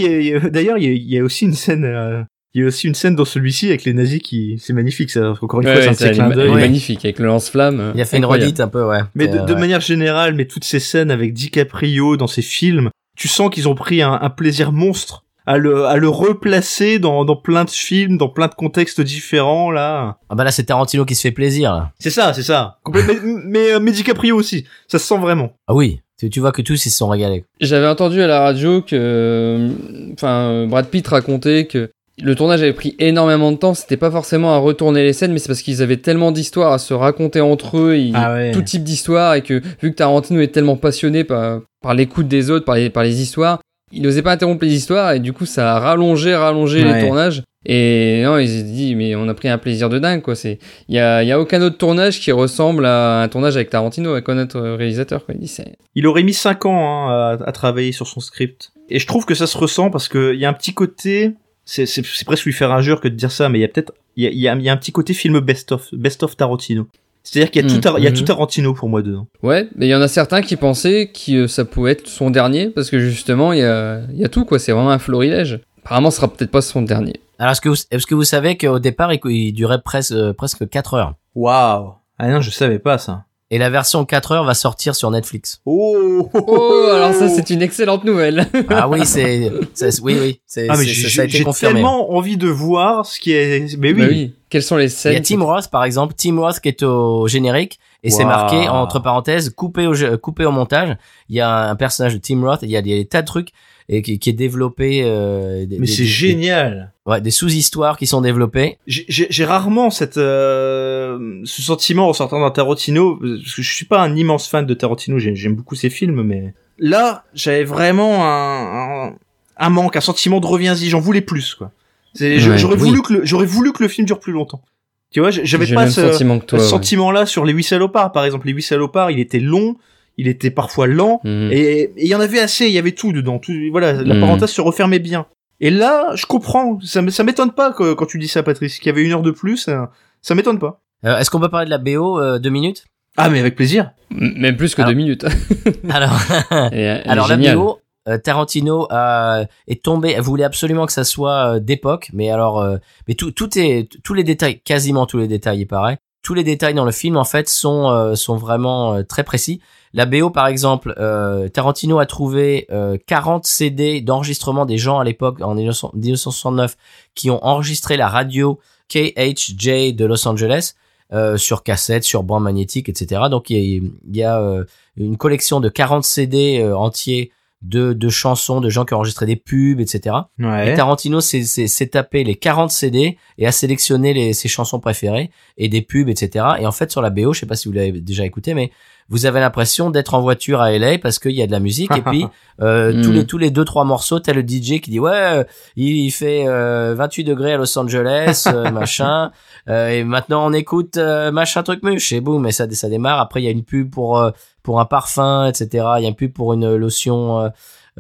d'ailleurs il, y, a aussi une scène euh, il y a aussi une scène dans celui-ci avec les nazis qui c'est magnifique ça. Encore une ouais, fois c'est un clin d'œil. magnifique avec le lance-flamme il a fait une redite un peu ouais. Mais de, de ouais. manière générale mais toutes ces scènes avec DiCaprio dans ces films tu sens qu'ils ont pris un, un plaisir monstre à le à le replacer dans dans plein de films, dans plein de contextes différents là. Ah bah là c'est Tarantino qui se fait plaisir là. C'est ça, c'est ça. [LAUGHS] mais mais, mais DiCaprio aussi, ça se sent vraiment. Ah oui, tu, tu vois que tous ils se sont régalés. J'avais entendu à la radio que enfin Brad Pitt racontait que le tournage avait pris énormément de temps, c'était pas forcément à retourner les scènes, mais c'est parce qu'ils avaient tellement d'histoires à se raconter entre eux, et ah ouais. tout type d'histoire, et que vu que Tarantino est tellement passionné par, par l'écoute des autres, par les, par les histoires, il n'osait pas interrompre les histoires et du coup ça a rallongé rallongé Ouais. les tournages et non il s'est dit mais on a pris un plaisir de dingue quoi c'est il y a il y a aucun autre tournage qui ressemble à un tournage avec Tarantino avec un autre réalisateur quoi il dit c'est Il aurait mis 5 ans hein, à, à travailler sur son script. Et je trouve que ça se ressent parce que il y a un petit côté c'est c'est c'est presque lui faire injure que de dire ça mais il y a peut-être il y a, il y a y a un petit côté film best of best of Tarantino. C'est-à-dire qu'il y a Mm. tout Tar- il y a Mhm. tout Tarantino pour moi dedans. ouais mais il y en a certains qui pensaient que euh, ça pouvait être son dernier parce que justement il y a il y a tout quoi c'est vraiment un florilège apparemment ce sera peut-être pas son dernier Alors est-ce que vous, est-ce que vous savez qu'au départ il, il durait presque euh, presque 4 heures Waouh. Ah non, je savais pas ça. et la version 4 heures va sortir sur Netflix. Oh, oh alors ça c'est une excellente nouvelle Ah oui, c'est c'est- oui oui, c'est Ah mais c'est- j'ai ça a été j'ai confirmé. tellement envie de voir ce qui est mais oui. Bah oui quelles sont les Il y scènes a Tim Roth par exemple, Tim Roth qui est au générique et c'est marqué entre parenthèses coupé au jeu- coupé au montage. Il y a un personnage de Tim Roth, il y a des tas de trucs et qui, qui est développé. Euh, des- Mais des- c'est des- génial. Ouais, des sous-histoires qui sont développées. J'ai- J'ai j'ai rarement cette euh, ce sentiment en sortant d'un Tarantino parce que je suis pas un immense fan de Tarantino, j'ai- j'aime beaucoup ses films mais là, j'avais vraiment un, un un manque, un sentiment de reviens-y, j'en voulais plus quoi. C'est je- Ouais, j'aurais oui. voulu que le, j'aurais voulu que le film dure plus longtemps. Tu vois, j'avais pas ce, sentiment que toi ce ouais. sentiment-là sur les huit salopards par exemple, les huit salopards, il était long, il était parfois lent Mhm. et il y en avait assez, il y avait tout dedans, tout voilà, la Mhm. parenthèse se refermait bien. Et là, je comprends, ça, ça m'étonne pas que, quand tu dis ça, Patrice, qu'il y avait une heure de plus, ça, ça m'étonne pas. Euh, Est-ce qu'on peut parler de la BO euh, deux minutes? Ah, mais avec plaisir. M- même plus que Alors- deux minutes [LAUGHS] Alors, alors la. BO, euh, Tarantino euh, est tombé. Elle voulait absolument que ça soit euh, d'époque, mais alors, euh, mais tout, tout est, tous les détails, quasiment tous les détails, il paraît. Tous les détails dans le film, en fait, sont euh, sont vraiment euh, très précis. La BO, par exemple, euh, Tarantino a trouvé euh, 40 CD d'enregistrement des gens à l'époque, en 1900 1969, qui ont enregistré la radio KHJ de Los Angeles euh, sur cassette, sur bande magnétique, etc. Donc il y a, a euh, une collection de 40 CD euh, entiers de, de chansons, de gens qui ont enregistré des pubs, etc. Et. Tarantino s'est- tapé les 40 CD et a sélectionné les, ses chansons préférées et des pubs, etc. Et en fait, sur la BO, je sais pas si vous l'avez déjà écouté, mais vous avez l'impression d'être en voiture à LA parce qu'il y a de la musique et puis [LAUGHS] euh, tous Mm. les tous les deux trois morceaux, t'as le DJ qui dit ouais, euh, il, il fait euh, 28 degrés à Los Angeles, euh, [LAUGHS] machin. Euh, et maintenant on écoute euh, machin truc muche et boum, et ça ça démarre. Après il y a une pub pour pour un parfum, etc. Il y a une pub pour une lotion.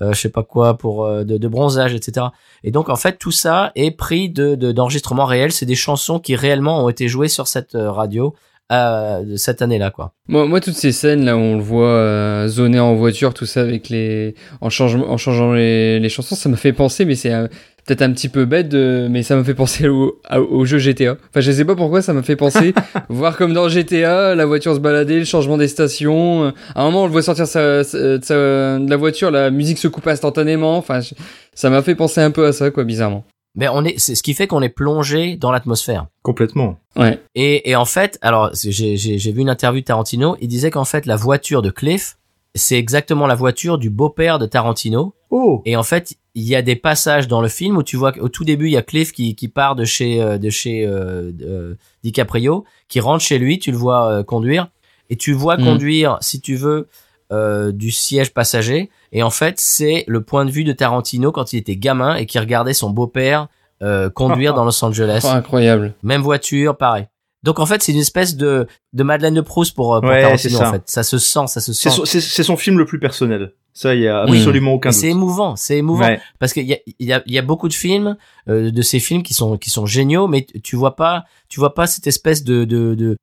Euh, je sais pas quoi pour euh, de, de bronzage etc et donc en fait tout ça est pris de de- d'enregistrements réels c'est des chansons qui réellement ont été jouées sur cette euh, radio euh, de cette année là quoi Moi, moi, toutes ces scènes là où on le voit euh, zoner en voiture, tout ça avec les, en changeant, en changeant les, les chansons, ça me fait penser, mais c'est euh, peut-être un petit peu bête, de... mais ça me fait penser au, au jeu GTA. Enfin, je sais pas pourquoi ça me fait penser, [LAUGHS] voir comme dans GTA, la voiture se balader, le changement des stations. euh, À un moment, on le voit sortir sa, sa- de, sa- de la voiture, la musique se coupe instantanément. Enfin, je- ça m'a fait penser un peu à ça, quoi, bizarrement. Mais on est c'est ce qui fait qu'on est plongé dans l'atmosphère Complètement. Ouais. Et, et en fait, alors j'ai- j'ai vu une interview de Tarantino, il disait qu'en fait la voiture de Cliff c'est exactement la voiture du beau-père de Tarantino. Oh. Et en fait, il y a des passages dans le film où tu vois qu'au tout début, il y a Cliff qui, qui part de chez euh, de chez euh, euh, DiCaprio, qui rentre chez lui, tu le vois euh, conduire, et tu vois Mm. conduire, si tu veux, euh, du siège passager. Et en fait, c'est le point de vue de Tarantino quand il était gamin et qui regardait son beau-père euh, conduire [LAUGHS] dans Los Angeles. Oh, incroyable. Même voiture, pareil. Donc en fait, c'est une espèce de de Madeleine de Proust pour, euh, pour Ouais, Tarantino ça. en fait. Ça se sent, ça se sent. c'est- son film le plus personnel. Ça, il y a Oui. absolument aucun Et doute. c'est émouvant, c'est émouvant Ouais. parce qu'il y a, il y a il y a beaucoup de films euh, de ces films qui sont qui sont géniaux, mais tu vois pas tu vois pas cette espèce de, de, de-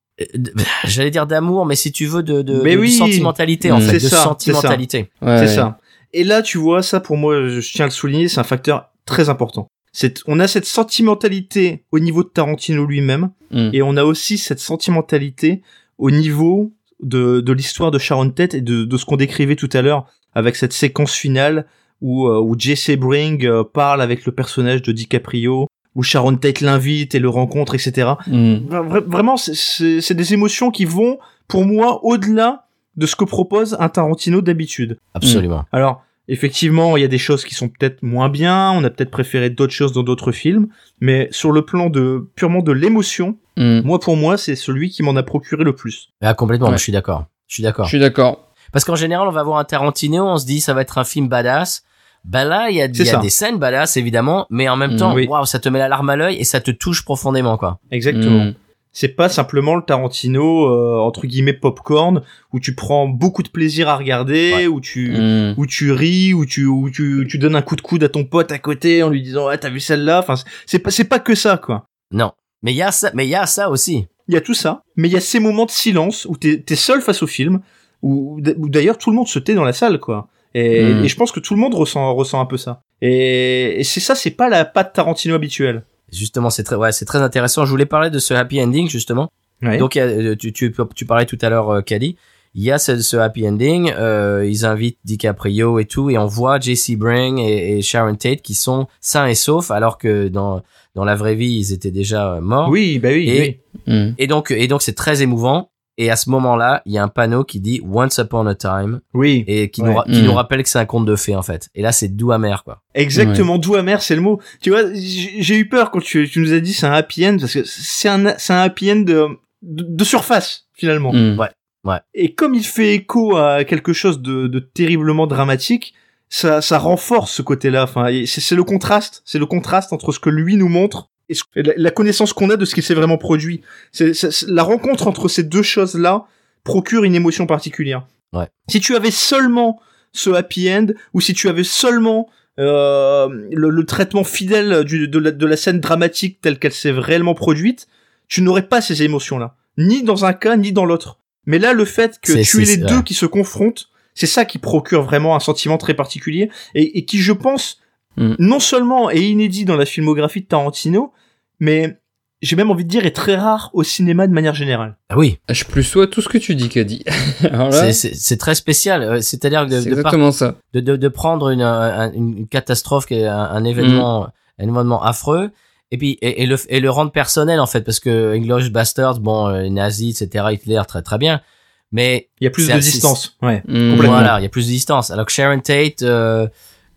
j'allais dire d'amour, mais si tu veux de de, Mais de oui. sentimentalité en fait, de C'est ça, c'est ça. sentimentalité. Ouais, ça. Et là, tu vois, ça pour moi, je tiens à le souligner, c'est un facteur très important. C'est, on a cette sentimentalité au niveau de Tarantino lui-même, Mm. et on a aussi cette sentimentalité au niveau de, de l'histoire de Sharon Tate et de, de ce qu'on décrivait tout à l'heure avec cette séquence finale où, euh, où Jesse Bring euh, parle avec le personnage de DiCaprio, où Sharon Tate l'invite et le rencontre, etc. Mm. Vra- Vraiment, c'est- des émotions qui vont, pour moi, au-delà de ce que propose un Tarantino d'habitude. Absolument. Alors, effectivement, il y a des choses qui sont peut-être moins bien, on a peut-être préféré d'autres choses dans d'autres films, mais sur le plan de purement de l'émotion, Mm. moi pour moi, c'est celui qui m'en a procuré le plus. Ah, complètement, Ouais. je suis d'accord. Je suis d'accord. Je suis d'accord. Parce qu'en général, on va voir un Tarantino, on se dit ça va être un film badass. Bah là, il y a, y a des scènes badass évidemment, mais en même Mm, temps, oui. waouh, ça te met la larme à l'œil et ça te touche profondément quoi. Exactement. Mm. C'est pas simplement le Tarantino euh, entre guillemets popcorn où tu prends beaucoup de plaisir à regarder, Ouais. où tu Mm. où tu ris, où tu où tu tu donnes un coup de coude à ton pote à côté en lui disant ouais t'as vu celle-là? Enfin c'est pas c'est pas que ça quoi. Non, mais il y a ça, mais il y a ça aussi. Il y a tout ça, mais il y a ces moments de silence où t'es es seul face au film, où, où d'ailleurs tout le monde se tait dans la salle, quoi. Et, Mm. et je pense que tout le monde ressent ressent un peu ça. Et, et c'est ça, c'est pas la patte Tarantino habituelle. Justement, c'est très, ouais, c'est très intéressant. Je voulais parler de ce happy ending justement. Ouais. Donc, il y a, euh, tu, tu, tu parlais tout à l'heure, euh, Cali. Il y a ce, ce happy ending. Euh, ils invitent DiCaprio et tout, et on voit J.C. Bring et, et Sharon Tate qui sont sains et saufs, alors que dans dans la vraie vie, ils étaient déjà euh, morts. oui, bah oui, Et- oui. Mm. Et donc, et donc, c'est très émouvant. Et à ce moment-là, il y a un panneau qui dit Once Upon a Time oui. et qui, Ouais. nous, qui Mm. nous rappelle que c'est un conte de fées en fait. Et là, c'est doux amer quoi. Exactement, doux amer, c'est le mot. Tu vois, j'ai eu peur quand tu, tu nous as dit c'est un happy end parce que c'est un c'est un happy end de, de, de surface finalement. Mm. Et comme il fait écho à quelque chose de, de terriblement dramatique, ça, ça renforce ce côté-là. Enfin, c'est le contraste, c'est le contraste entre ce que lui nous montre et, ce- la, connaissance qu'on a de ce qu'il s'est vraiment produit. C'est c'est- c'est- la rencontre entre ces deux choses-là procure une émotion particulière. Ouais. Si tu avais seulement ce happy end, ou si tu avais seulement euh, le, le traitement fidèle du, de, la, de la scène dramatique telle qu'elle s'est réellement produite, tu n'aurais pas ces émotions-là, ni dans un cas ni dans l'autre. Mais là, le fait que C'est- tu aies les ouais. deux qui se confrontent, c'est ça qui procure vraiment un sentiment très particulier et, et qui, je pense, Mm. non seulement est inédit dans la filmographie de Tarantino, mais j'ai même envie de dire est très rare au cinéma de manière générale. Ah oui, Je plus sois tout ce que tu dis, Caddy. [LAUGHS] C'est- très spécial. Euh, C'est-à-dire que de, c'est de, par- exactement ça. de, de, de prendre une, un- une catastrophe, un, un événement, un événement affreux, et puis et, et le et le rendre personnel en fait, parce que Inglourious Basterds, bon, euh, les nazis, etc., Hitler, très très bien, mais Il y a plus de distance. Ouais. Mm. Complètement. Voilà, il y a plus de distance. Alors que Sharon Tate, euh,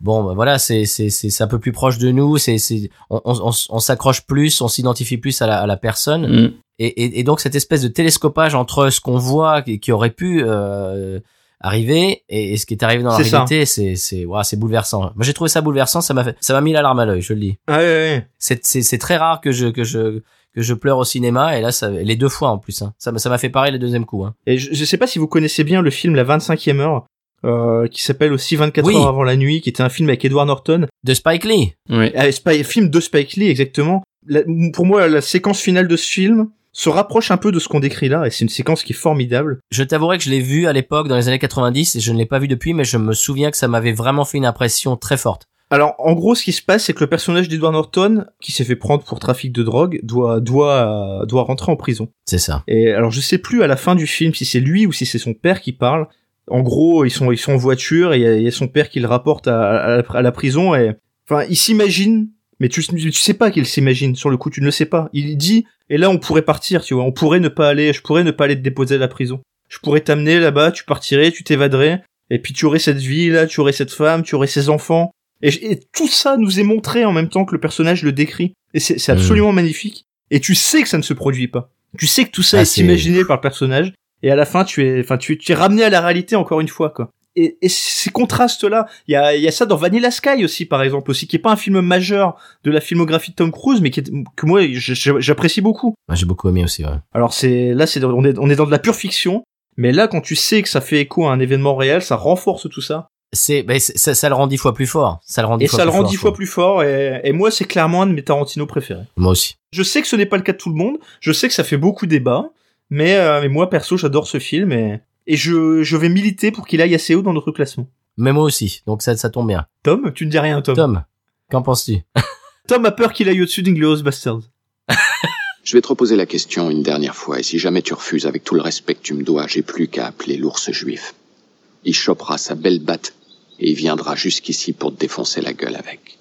bon, bah, voilà, c'est c'est c'est un peu plus proche de nous. C'est c'est on on, on, on s'accroche plus, on s'identifie plus à la à la personne. Mm. Et, et et donc cette espèce de télescopage entre ce qu'on voit qui, qui aurait pu euh, arriver et, et ce qui est arrivé dans la réalité, c'est c'est ouais, c'est bouleversant. Moi j'ai trouvé ça bouleversant. Ça m'a fait ça m'a mis la larme à l'œil. Je le dis. Ah ouais, ouais. C'est c'est c'est très rare que je que je que je pleure au cinéma et là ça les deux fois en plus. Hein. Ça m'a ça m'a fait pareil le deuxième coup. Hein. Et je, je sais pas si vous connaissez bien le film La 25e heure, euh, qui s'appelle aussi 24 Oui. heures avant la nuit, qui était un film avec Edward Norton. De Spike Lee. Ah, pas un film de Spike Lee, exactement. La- pour moi, la séquence finale de ce film se rapproche un peu de ce qu'on décrit là, et c'est une séquence qui est formidable. Je t'avouerai que je l'ai vu à l'époque dans les années 90 et je ne l'ai pas vu depuis, mais je me souviens que ça m'avait vraiment fait une impression très forte. Alors, en gros, ce qui se passe, c'est que le personnage d'Edward Norton, qui s'est fait prendre pour trafic de drogue, doit, doit, euh, doit rentrer en prison. C'est ça. Et alors, je sais plus à la fin du film si c'est lui ou si c'est son père qui parle. En gros, ils sont, ils sont en voiture et il y y, a son père qui le rapporte à, à la- à la prison et, enfin, il s'imagine, mais tu, tu sais pas qu'il s'imagine. Sur le coup, tu ne le sais pas. Il dit, et là, on pourrait partir, tu vois. On pourrait ne pas aller, je pourrais ne pas aller te déposer à la prison. Je pourrais t'amener là-bas, tu partirais, tu t'évaderais. Et puis tu aurais cette vie là, tu aurais cette femme, tu aurais ces enfants. Et, et tout ça nous est montré en même temps que le personnage le décrit. Et c'est c'est Mm. absolument magnifique. Et tu sais que ça ne se produit pas. Tu sais que tout ça Ah, est imaginé par le personnage. Et à la fin, tu es, enfin, tu, tu es ramené à la réalité encore une fois, quoi. Et, et ces contrastes-là, il y a, il y a ça dans Vanilla Sky aussi, par exemple, aussi, qui est pas un film majeur de la filmographie de Tom Cruise, mais qui est, que moi, j'apprécie beaucoup. J'ai beaucoup aimé aussi, ouais. Alors c'est, là, c'est, on est, on est dans de la pure fiction. Mais là, quand tu sais que ça fait écho à un événement réel, ça renforce tout ça. C'est, ben, c'est- ça, ça le rend dix fois plus fort. Ça le rend dix Et fois ça le rend dix fois plus fort. Et, et moi, c'est clairement un de mes Tarantino préférés. Moi aussi. Je sais que ce n'est pas le cas de tout le monde. Je sais que ça fait beaucoup débat. Mais, euh, mais moi, perso, j'adore ce film. Et, et je, je vais militer pour qu'il aille assez haut dans notre classement. Mais moi aussi. Donc ça, ça tombe bien. Tom, tu ne dis rien, Tom. Tom, qu'en penses-tu? [LAUGHS] Tom a peur qu'il aille au-dessus d'Inglorious Bastards. [LAUGHS] Je vais te reposer la question une dernière fois, et si jamais tu refuses avec tout le respect que tu me dois, j'ai plus qu'à appeler l'ours juif. Il chopera sa belle batte, et il viendra jusqu'ici pour te défoncer la gueule avec.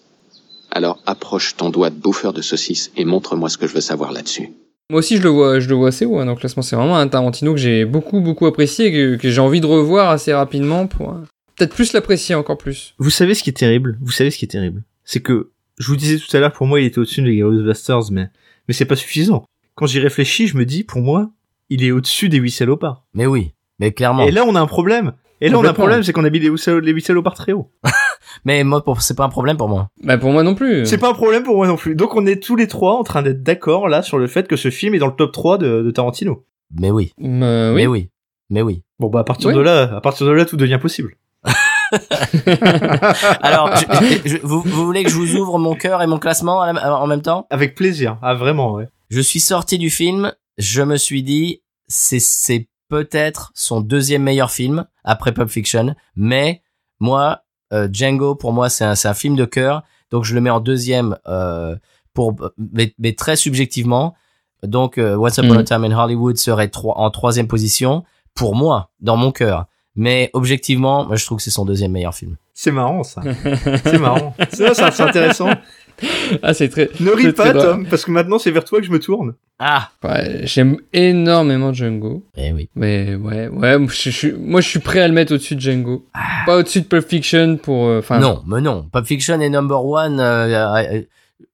Alors approche ton doigt de bouffeur de saucisse et montre-moi ce que je veux savoir là-dessus. Moi aussi, je le vois, je le vois assez haut hein, dans le classement. C'est vraiment un Tarantino que j'ai beaucoup, beaucoup apprécié et que, que j'ai envie de revoir assez rapidement pour euh, peut-être plus l'apprécier encore plus. Vous savez ce qui est terrible? Vous savez ce qui est terrible? C'est que, je vous disais tout à l'heure, pour moi, il était au-dessus d'Inglorious Bastards, mais, mais c'est pas suffisant. Quand j'y réfléchis, je me dis, pour moi, il est au-dessus des huit salopards. Mais oui. Mais clairement. Et là, on a un problème. Et là, on a un problème, c'est qu'on a mis les huit salo- les huit salopards très haut. [LAUGHS] Mais moi, pour... c'est pas un problème pour moi. Bah pour moi non plus. C'est pas un problème pour moi non plus. Donc, on est tous les trois en train d'être d'accord, là, sur le fait que ce film est dans le top 3 de, de Tarantino. Mais oui. Euh, oui. Mais oui. Mais oui. Bon, bah, à partir Oui. de là, à partir de là, tout devient possible. [LAUGHS] Alors, je- je- vous, vous voulez que je vous ouvre mon cœur et mon classement en même temps? Avec plaisir. Ah, vraiment, ouais. Je suis sorti du film, je me suis dit, c'est c'est peut-être son deuxième meilleur film après Pulp Fiction, mais moi, Django pour moi c'est un, c'est un film de cœur, donc je le mets en deuxième euh, pour mais, mais très subjectivement. Donc euh, Once Upon a Mhm. Time in Hollywood serait trois- en troisième position pour moi dans mon cœur, mais objectivement, moi je trouve que c'est son deuxième meilleur film. C'est marrant, ça. c'est marrant. C'est ça, c'est intéressant. Ah c'est très. Ne ris pas. Tom, parce que maintenant, c'est vers toi que je me tourne. Ah, Ouais, j'aime énormément Django. eh oui. Mais ouais, ouais, je, je- moi je suis prêt à le mettre au-dessus de Django. Pas au-dessus de Pulp Fiction pour. euh, non, mais non. Pulp Fiction est number one euh, à,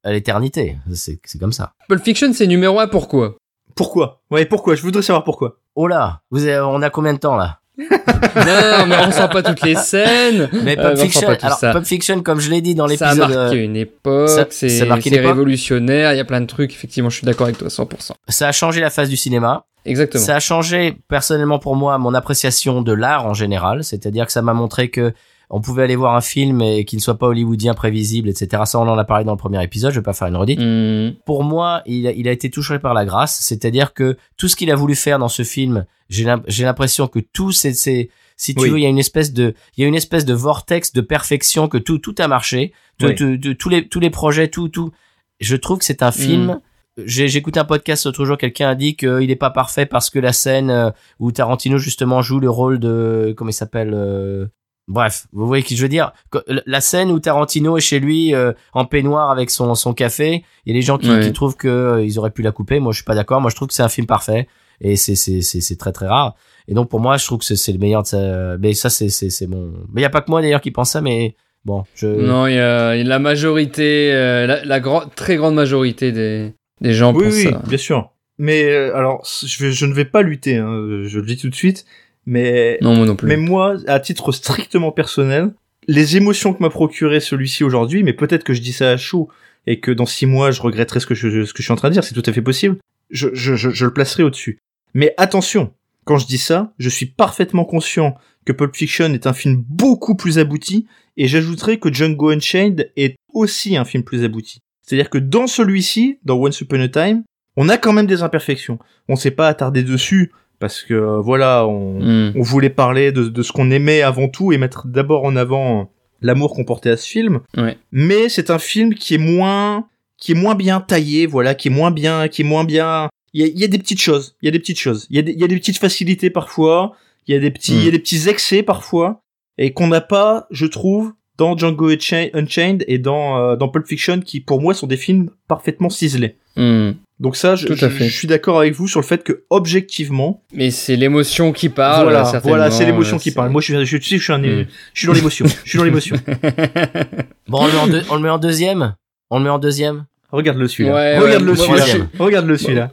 à l'éternité. C'est c'est comme ça. Pulp Fiction c'est numéro un pourquoi? Pourquoi? Ouais, pourquoi? Je voudrais savoir pourquoi. Oh là, vous avez- on a combien de temps là? Non, mais on sent pas toutes les scènes. Mais Euh, Pulp on Fiction, alors. Pulp Fiction, comme je l'ai dit dans Ça a l'épisode, marqué euh, une époque, ça- c'est a marqué une c'est époque. révolutionnaire, il y a plein de trucs, effectivement, je suis d'accord avec toi, 100%. ça a changé la face du cinéma. Exactement. Ça a changé personnellement pour moi mon appréciation de l'art en général, c'est-à-dire que ça m'a montré que on pouvait aller voir un film et qu'il ne soit pas hollywoodien, prévisible, etc. Ça, on en a parlé dans le premier épisode. Je vais pas faire une redite. Hmm. pour moi, il a, il a été touché par la grâce. C'est-à-dire que tout ce qu'il a voulu faire dans ce film, j'ai l'im- j'ai l'impression que tout, c'est, si tu Oui. veux, il y a une espèce de, il y a une espèce de vortex de perfection que tout, tout a marché. Tout, Oui. tout- tout- tous les, tous les projets, tout, tout. Je trouve que c'est un film. J'ai j'ai écouté un podcast l'autre jour, quelqu'un a dit qu'il n'est pas parfait parce que la scène euh, où Tarantino justement joue le rôle de comment il s'appelle euh, Bref, vous voyez qui je veux dire. Que- La scène où Tarantino est chez lui euh, en peignoir avec son son café, il y a des gens qui, Ouais. qui trouvent que euh, ils auraient pu la couper. Moi, je suis pas d'accord. Moi, je trouve que c'est un film parfait et c'est c'est c'est c'est très très rare. Et donc pour moi, je trouve que c'est c'est le meilleur de sa. Mais ça, c'est c'est c'est mon. Mais il y a pas que moi d'ailleurs qui pense ça, mais bon, je. Non, il y a, il y a la majorité, euh, la, la grand- très grande majorité des, des gens Oui, pensent oui, ça. bien sûr. Mais euh, alors, je, vais, je ne vais pas lutter, hein, je le dis tout de suite, mais, Non, moi non plus. mais moi, à titre strictement personnel, les émotions que m'a procuré celui-ci aujourd'hui, mais peut-être que je dis ça à chaud et que dans six mois, je regretterai ce que je, ce que je suis en train de dire, c'est tout à fait possible, je, je, je, je le placerai au-dessus. Mais attention, quand je dis ça, je suis parfaitement conscient que Pulp Fiction est un film beaucoup plus abouti, et j'ajouterai que Django Unchained est aussi un film plus abouti. C'est-à-dire que dans celui-ci, dans Once Upon a Time, on a quand même des imperfections. On s'est pas attardé dessus parce que euh, voilà, on, Hmm. on voulait parler de, de ce qu'on aimait avant tout et mettre d'abord en avant l'amour qu'on portait à ce film. Ouais. Mais c'est un film qui est moins, qui est moins bien taillé, voilà, qui est moins bien, qui est moins bien. Il y a, y a des petites choses, il y a des petites choses, il y a des, il y a des petites facilités parfois, il y a des petits, Mm. il y a des petits excès parfois et qu'on n'a pas, je trouve, dans Django Uncha- Unchained et dans euh, dans Pulp Fiction qui pour moi sont des films parfaitement ciselés. Hmm. Donc ça, je, Tout à je- fait. je suis d'accord avec vous sur le fait que objectivement, Mais c'est l'émotion qui parle. voilà, certainement, voilà, c'est l'émotion qui parle. Moi, je suis, je, je suis un, Mm. je suis dans l'émotion, je suis dans l'émotion. [LAUGHS] Bon, on le met en, deux- on le met en deuxième? On le met en deuxième? Regarde-le celui-là. Ouais, Regarde-le ouais, celui-là. troisième. Regarde-le celui-là.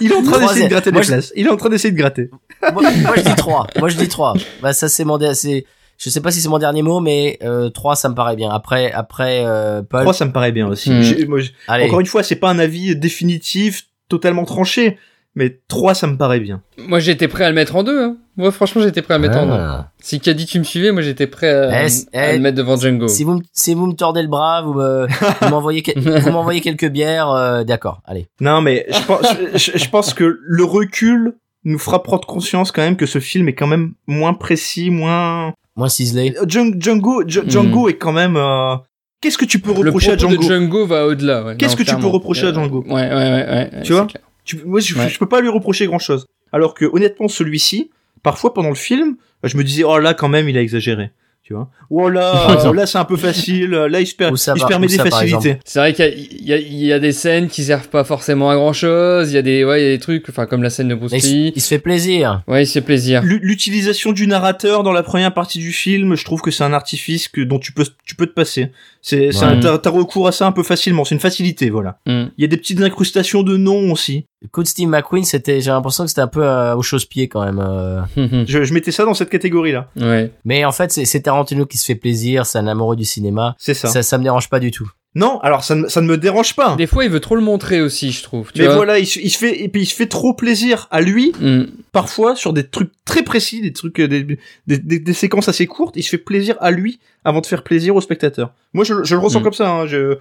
Il est en train d'essayer de gratter des je- places. Il est en train d'essayer de gratter. Moi, moi, je dis trois. Moi je dis trois. Bah ça c'est mon c'est je sais pas si c'est mon dernier mot mais euh, trois ça me paraît bien. Après après euh, Paul? 3, ça me paraît bien aussi. Mm. Moi, Allez. Encore une fois, c'est pas un avis définitif, totalement tranché, mais 3, ça me paraît bien. Moi, j'étais prêt à le mettre en deux. Hein. Moi, franchement, j'étais prêt à le mettre en deux. Ah. Si Caddy, tu me suivais, moi, j'étais prêt à, Eh, à eh, le mettre devant Django. Si vous me- si vous me tordez le bras, vous me [LAUGHS] vous m'envoyez que- vous m'envoyez quelques bières, euh, d'accord. Allez. Non, mais je pense, je, je pense que le recul nous fera prendre conscience quand même que ce film est quand même moins précis, moins... Moins ciselé. Djang- Django, Dj- Mm. Django est quand même... euh, Qu'est-ce que tu peux Le reprocher à Django de Django va au-delà. ouais. Qu'est-ce que tu peux reprocher à Django Ouais, ouais, ouais. ouais, Tu vois. Tu- moi, je, Ouais. je peux pas lui reprocher grand chose. Alors que, honnêtement, celui-ci, parfois pendant le film, je me disais, oh là, quand même, il a exagéré. Tu vois Oh là, là, c'est un peu facile. Là, il se, per- il permet des facilités. C'est vrai qu'il y a, y, y des scènes qui servent pas forcément à grand chose. Il y a des, ouais, il y a des trucs, enfin, comme la scène de Bruce Lee. se- il se fait plaisir. Ouais, il se fait plaisir. L'u- L'utilisation du narrateur dans la première partie du film, je trouve que c'est un artifice que, dont tu peux, tu peux te passer. C'est, c'est Ouais. t'as recours à ça un peu facilement. C'est une facilité, voilà. Mm. Il y a des petites incrustations de noms aussi. De Steve McQueen, c'était j'ai l'impression que c'était un peu euh, au chausse-pied quand même. euh. [LAUGHS] Je, je mettais ça dans cette catégorie-là. ouais. Mais en fait, c'est c'est Tarantino qui se fait plaisir, c'est un amoureux du cinéma. C'est ça. Ça ça me dérange pas du tout. Non, alors ça, ne- ça ne me dérange pas. Des fois, il veut trop le montrer aussi, je trouve. Tu Mais vois voilà, il, se- il se fait, et puis il se fait trop plaisir à lui Mm. parfois sur des trucs très précis, des trucs, euh, des, des, des- des séquences assez courtes, il se fait plaisir à lui avant de faire plaisir au spectateur. Moi, je, je le ressens Mm. comme ça. Hein, je,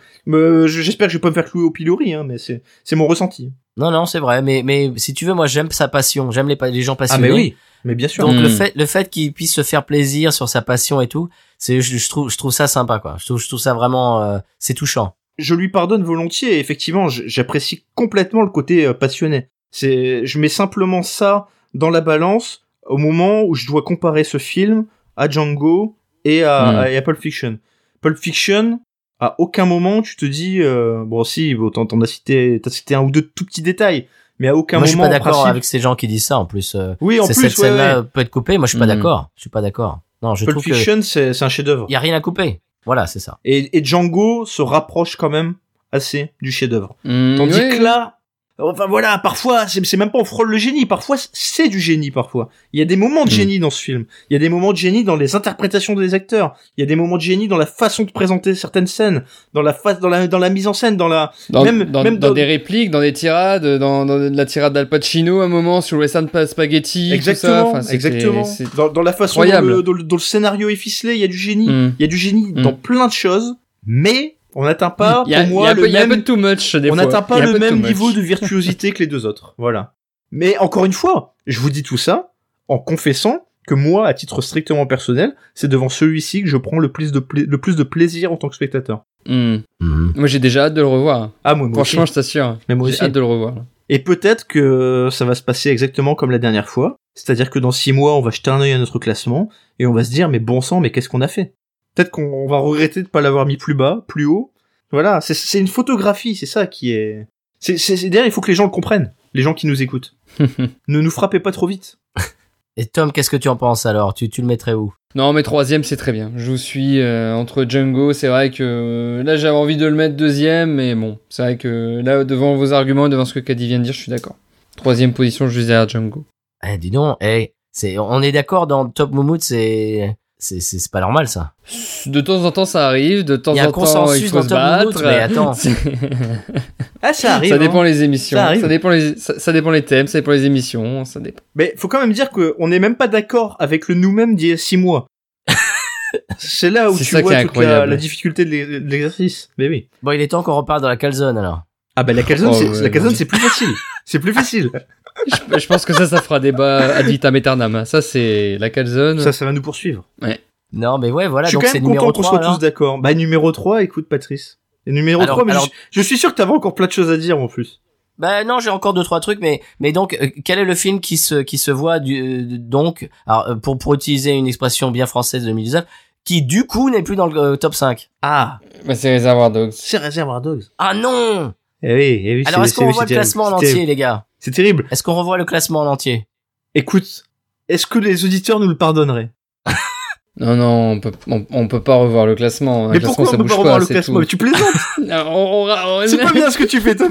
j'espère que je vais pas me faire clouer au pilori, hein, mais c'est, c'est mon ressenti. Non non, c'est vrai. Mais mais si tu veux, moi j'aime sa passion. J'aime les les gens passionnés. mais bien sûr. Donc le Mm. fait le fait qu'il puisse se faire plaisir sur sa passion et tout, c'est je, je trouve je trouve ça sympa quoi. Je trouve je trouve ça vraiment euh, c'est touchant. Je lui pardonne volontiers. Et effectivement, j'apprécie complètement le côté euh, passionné. C'est, je mets simplement ça dans la balance au moment où je dois comparer ce film à Django et à, Mm. à- et à Pulp Fiction. Pulp Fiction, à aucun moment tu te dis, euh, bon si, bon, t'en, t'en as cité, t'as cité un ou deux tout petits détails, mais à aucun moi je suis moment. pas d'accord principe- avec ces gens qui disent ça en plus. euh, Oui, en c'est- plus, cette ouais, scène-là ouais. peut être coupée. Moi je suis pas Mm. d'accord. Je suis pas d'accord. Non, je Pulp trouve que Fiction, c'est, c'est un chef-d'œuvre. y a rien à couper. Voilà, c'est ça. Et, et Django se rapproche quand même assez du chef-d'œuvre. Mm, Tandis que là, enfin voilà, parfois, c'est même pas on frôle le génie, parfois c'est du génie parfois. Il y a des moments de Hmm. génie dans ce film. Il y a des moments de génie dans les interprétations des acteurs. Il y a des moments de génie dans la façon de présenter certaines scènes, dans la face, dans la, dans la mise en scène, dans la, Dans, même- dans, même dans dans- des répliques, dans des tirades, dans, dans la tirade d'Al Pacino à un moment sur Western Spaghetti, exactement, tout ça. Enfin, exactement. Dans, la façon dont le, dont le- dont le scénario est ficelé, il y a du génie. Mm. Il y a du génie Mm. dans plein de choses, mais on n'atteint pas, a, moi, peu- le même peu de too much des on n'atteint pas le même niveau de [LAUGHS] virtuosité que les deux autres. Voilà. Mais encore une fois, je vous dis tout ça en confessant que moi, à titre strictement personnel, c'est devant celui-ci que je prends le plus de, pla- le plus de plaisir en tant que spectateur. Mm. Mhm. Moi, j'ai déjà hâte de le revoir. Ah, moi, moi Franchement, aussi. je t'assure. Mais moi J'ai aussi. hâte de le revoir. Et peut-être que ça va se passer exactement comme la dernière fois. C'est-à-dire que dans six mois, on va jeter un œil à notre classement et on va se dire, mais bon sang, mais qu'est-ce qu'on a fait? Peut-être qu'on on va regretter de pas l'avoir mis plus bas, plus haut. Voilà. C'est- une photographie, c'est ça qui est, c'est, d'ailleurs, il faut que les gens le comprennent. Les gens qui nous écoutent. [LAUGHS] ne nous frappez pas trop vite. Et Tom, qu'est-ce que tu en penses alors? Tu, tu le mettrais où? Non, mais troisième, c'est très bien. Je vous suis euh, entre Django. C'est vrai que euh, là, j'avais envie de le mettre deuxième, mais bon, c'est vrai que là, devant vos arguments, devant ce que Caddy vient de dire, je suis d'accord. Troisième position, je disais à Django. Eh, dis donc, eh, c'est, on est d'accord dans Top Moumout, c'est, c'est, c'est, c'est pas normal ça. De temps en temps, ça arrive. De temps Il y a un en temps, consensus il faut se battre. mais attends. [LAUGHS] Ah, ça arrive. ça dépend hein. les émissions. Ça arrive. dépend les, ça, ça dépend les thèmes, ça dépend les émissions. Ça dépend. Mais faut quand même dire qu'on n'est même pas d'accord avec le nous-mêmes d'il y a six mois. [LAUGHS] C'est là où tu ça vois toute la, difficulté de l'e- de l'exercice. Mais oui. Bon, il est temps qu'on reparte dans la calzone alors. Ah bah la calzone, Oh, c'est, ouais, la calzone c'est plus facile. C'est plus facile. [LAUGHS] je, je pense que ça, ça fera débat ad vitam aeternam. Ça, c'est la calzone. Ça, ça va nous poursuivre. Non, mais ouais, voilà, je suis donc quand même content qu'on 3 soit tous d'accord. Bah numéro 3, écoute Patrice. Et numéro Alors- 3, mais alors- je, je suis sûr que t'avais encore plein de choses à dire en plus. Bah non, j'ai encore deux trois trucs, mais mais donc euh, quel est le film qui se qui se voit du euh, donc alors euh, pour pour utiliser une expression bien française de 2019 qui du coup n'est plus dans le euh, top 5. Ah, Bah, c'est Reservoir Dogs. c'est Reservoir Dogs. Ah non Eh oui, eh oui, Alors, est-ce qu'on c'est le classement en entier, les gars? C'est terrible. Est-ce qu'on revoit le classement en entier? Écoute, est-ce que les auditeurs nous le pardonneraient? [LAUGHS] Non, non, on peut, on, on peut pas revoir le classement. Un Mais pourquoi ça on peut pas revoir le classement tout. Mais Tu plaisantes [LAUGHS] Non, on, C'est pas bien ce que tu fais, Tom.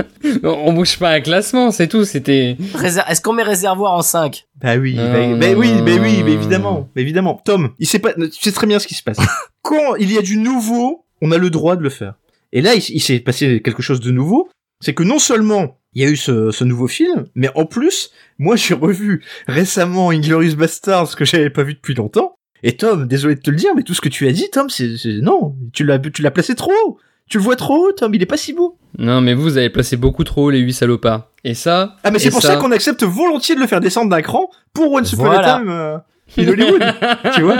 [LAUGHS] on bouge pas un classement, c'est tout. C'était. Réser- Est-ce qu'on met réservoir en 5 Bah oui, Non, bah, non, bah oui, non, bah oui, non, bah évidemment, bah évidemment. Tom, il sait pas, tu sais très bien ce qui se passe. Quand il y a du nouveau, on a le droit de le faire. Et là, il, il s'est passé quelque chose de nouveau. C'est que non seulement il y a eu ce, ce nouveau film, mais en plus, moi j'ai revu récemment Inglorious Bastards que j'avais pas vu depuis longtemps. Et Tom, désolé de te le dire, mais tout ce que tu as dit, Tom, c'est c'est- non, tu l'as tu l'as placé trop haut. Tu le vois trop haut, Tom, il est pas si beau. Non, mais vous, vous avez placé beaucoup trop haut les 8 salopards. Et ça. Ah mais c'est et pour ça, qu'on accepte volontiers de le faire descendre d'un cran pour Once Upon Voilà. a Time euh, in Hollywood. tu vois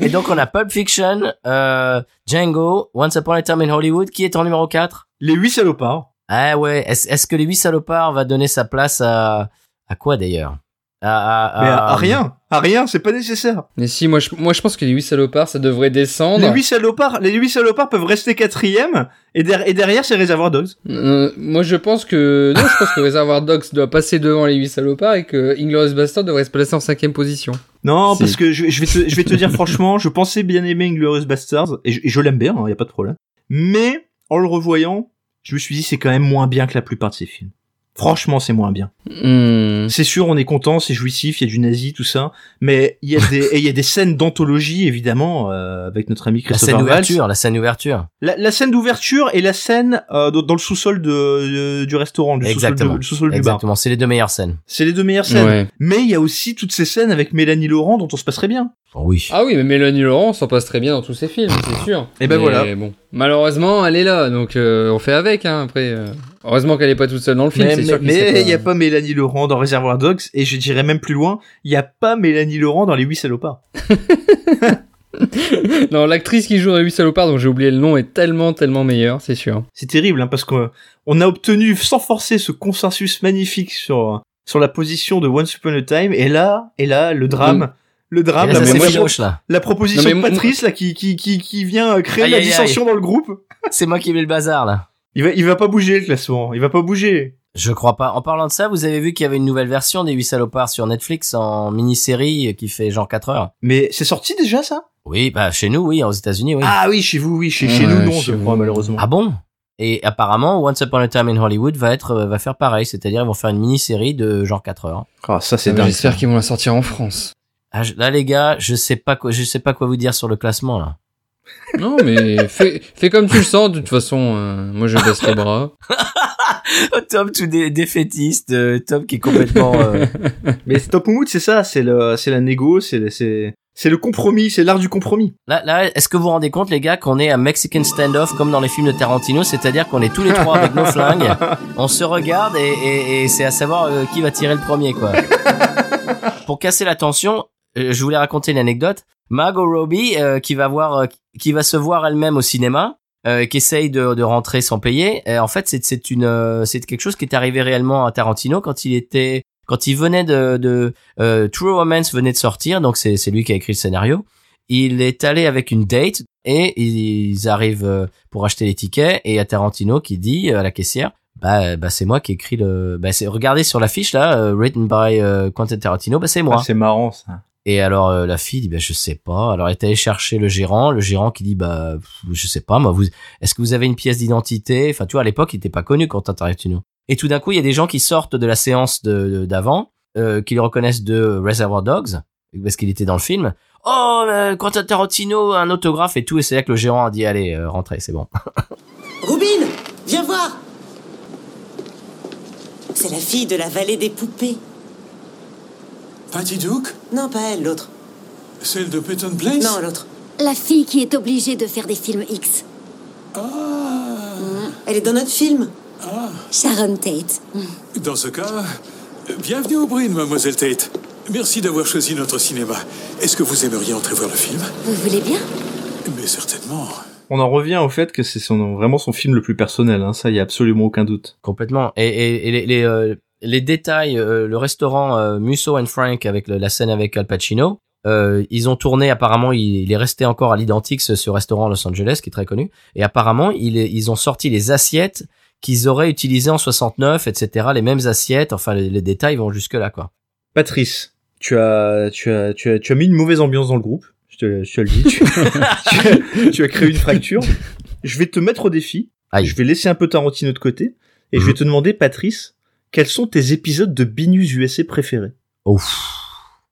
Et donc, on a Pulp Fiction, euh, Django, Once Upon a Time in Hollywood. Qui est en numéro 4 Les huit salopards. Ah ouais, est-ce est-ce que les 8 salopards va donner sa place à... À quoi, d'ailleurs? À, à- Mais à, à- à rien, à rien, c'est pas nécessaire. Mais si, moi je, moi, je pense que les 8 salopards, ça devrait descendre. Les huit salopards, les huit salopards peuvent rester quatrième et, der- et derrière c'est Reservoir Dogs. Euh, moi, je pense que. Non, je pense que Reservoir Dogs doit passer devant les 8 salopards et que Inglourious Bastard devrait se placer en cinquième position. Non, Si. parce que je, je vais te, je vais te dire franchement, je pensais bien aimer Inglorious Bastards et je, l'aime bien, il y a pas de problème. Mais en le revoyant, je me suis dit c'est quand même moins bien que la plupart de ces films. Franchement, c'est moins bien. Hmm. C'est sûr, on est content, c'est jouissif, il y a du nazi, tout ça, mais il y a des, [LAUGHS] et il y a des scènes d'anthologie évidemment euh, avec notre ami La Christopher scène Waltz. d'ouverture, la scène d'ouverture. La, la scène d'ouverture et la scène euh, dans le sous-sol de, de- du restaurant, du sous-sol, Exactement. de- le sous-sol du bar. Exactement, c'est les deux meilleures scènes. C'est les deux meilleures scènes. Ouais. Mais il y a aussi toutes ces scènes avec Mélanie Laurent dont on se passerait bien. Oh oui. Ah oui, mais Mélanie Laurent s'en passe très bien dans tous ses films, c'est [GASPS] sûr. Et ben Mais voilà. Bon, malheureusement, elle est là, donc euh, on fait avec. Hein, après, euh. Heureusement qu'elle est pas toute seule dans le film. Mais il y a pas Mélanie Laurent dans Reservoir Dogs et je dirais même plus loin, il y a pas Mélanie Laurent dans Les Huit Salopards. [LAUGHS] non, l'actrice qui joue dans les 8 salopards, dont j'ai oublié le nom, est tellement, tellement meilleure, c'est sûr. C'est terrible hein, parce qu'on on a obtenu sans forcer ce consensus magnifique sur sur la position de Once Upon a Time et là et là le drame. Le drame, là, la, ça là. proposition de Patrice là qui qui qui qui vient euh, créer Aïe, la aïe, aïe. dissension dans le groupe. C'est moi qui mets le bazar, là. Il va il va pas bouger le classement, il va pas bouger. Je crois pas. En parlant de ça, vous avez vu qu'il y avait une nouvelle version des 8 salopards sur Netflix en mini-série qui fait genre 4 heures. Mais c'est sorti déjà ça? Oui, bah chez nous, oui, aux États-Unis, oui. Ah oui, chez vous oui, chez, chez nous non, chez je vous. crois malheureusement. Ah bon? Et apparemment, Once Upon a Time in Hollywood va être euh, va faire pareil, c'est-à-dire ils vont faire une mini-série de genre 4 heures. Ah, ça c'est Ah, dingue. J'espère qu'ils vont la sortir en France. Ah, je- là les gars, je sais pas quoi, je sais pas quoi vous dire sur le classement là. Non, mais fais, fais comme tu le sens, de toute façon, euh, moi je baisse les bras. [LAUGHS] Tom tout dé- défaitiste, euh, Tom qui est complètement. euh, [LAUGHS] Mais Top Mood, c'est ça, c'est le, c'est la négo, c'est, le- c'est, c'est le compromis, c'est l'art du compromis. Là, là, est-ce que vous vous rendez compte les gars qu'on est à Mexican standoff comme dans les films de Tarantino, c'est-à-dire qu'on est tous les trois avec nos flingues, [LAUGHS] on se regarde et, et, et c'est à savoir euh, qui va tirer le premier quoi. Pour casser la tension, euh, je voulais raconter une anecdote. Margot Robbie euh, qui va voir, euh, qui va se voir elle-même au cinéma, euh, qui essaye de, de rentrer sans payer. Et en fait, c'est c'est une, euh, c'est quelque chose qui est arrivé réellement à Tarantino quand il était, quand il venait de, de euh, True Romance venait de sortir, donc c'est c'est lui qui a écrit le scénario. Il est allé avec une date et ils arrivent pour acheter les tickets et à Tarantino qui dit à la caissière bah, bah c'est moi qui ai écrit le bah c'est regardez sur l'affiche là written by Quentin Tarantino bah c'est moi Ah, c'est marrant ça. Et alors euh, la fille dit bah je sais pas. Alors elle est allée chercher le gérant, le gérant qui dit bah je sais pas moi vous est-ce que vous avez une pièce d'identité? Enfin tu vois à l'époque il était pas connu Quentin Tarantino. Et tout d'un coup il y a des gens qui sortent de la séance de d'avant euh, qui le reconnaissent de Reservoir Dogs parce qu'il était dans le film. Oh Quentin Tarantino un autographe et tout et c'est là que le gérant a dit allez euh, rentrez c'est bon. [LAUGHS] Roubine, viens voir C'est la fille de la vallée des poupées. Patty Duke Non, pas elle, l'autre. Celle de Peyton Place Non, l'autre. La fille qui est obligée de faire des films X. Ah Elle est dans notre film. Sharon Tate. Dans ce cas, bienvenue au Brune, mademoiselle Tate. Merci d'avoir choisi notre cinéma. Est-ce que vous aimeriez entrer voir le film? Vous voulez bien? Mais certainement. On en revient au fait que c'est son, vraiment son film le plus personnel, hein, ça y a absolument aucun doute. Complètement. Et, et, et les, les, euh, les détails, euh, le restaurant euh, Musso and Frank avec le- la scène avec Al Pacino, euh, ils ont tourné apparemment, il, il est resté encore à l'identique ce, ce restaurant à Los Angeles qui est très connu. Et apparemment, il ils ont sorti les assiettes qu'ils auraient utilisé en 69, etc. Les mêmes assiettes, enfin les, les détails vont jusque là quoi. Patrice, tu as, tu as, tu as, tu as mis une mauvaise ambiance dans le groupe. Je te, je te le dis. Tu, [LAUGHS] tu as, tu as créé une fracture. Je vais te mettre au défi. Aïe. Je vais laisser un peu Tarantino de côté et je vais te demander, Patrice, quels sont tes épisodes de Binus USA préférés? Ouf.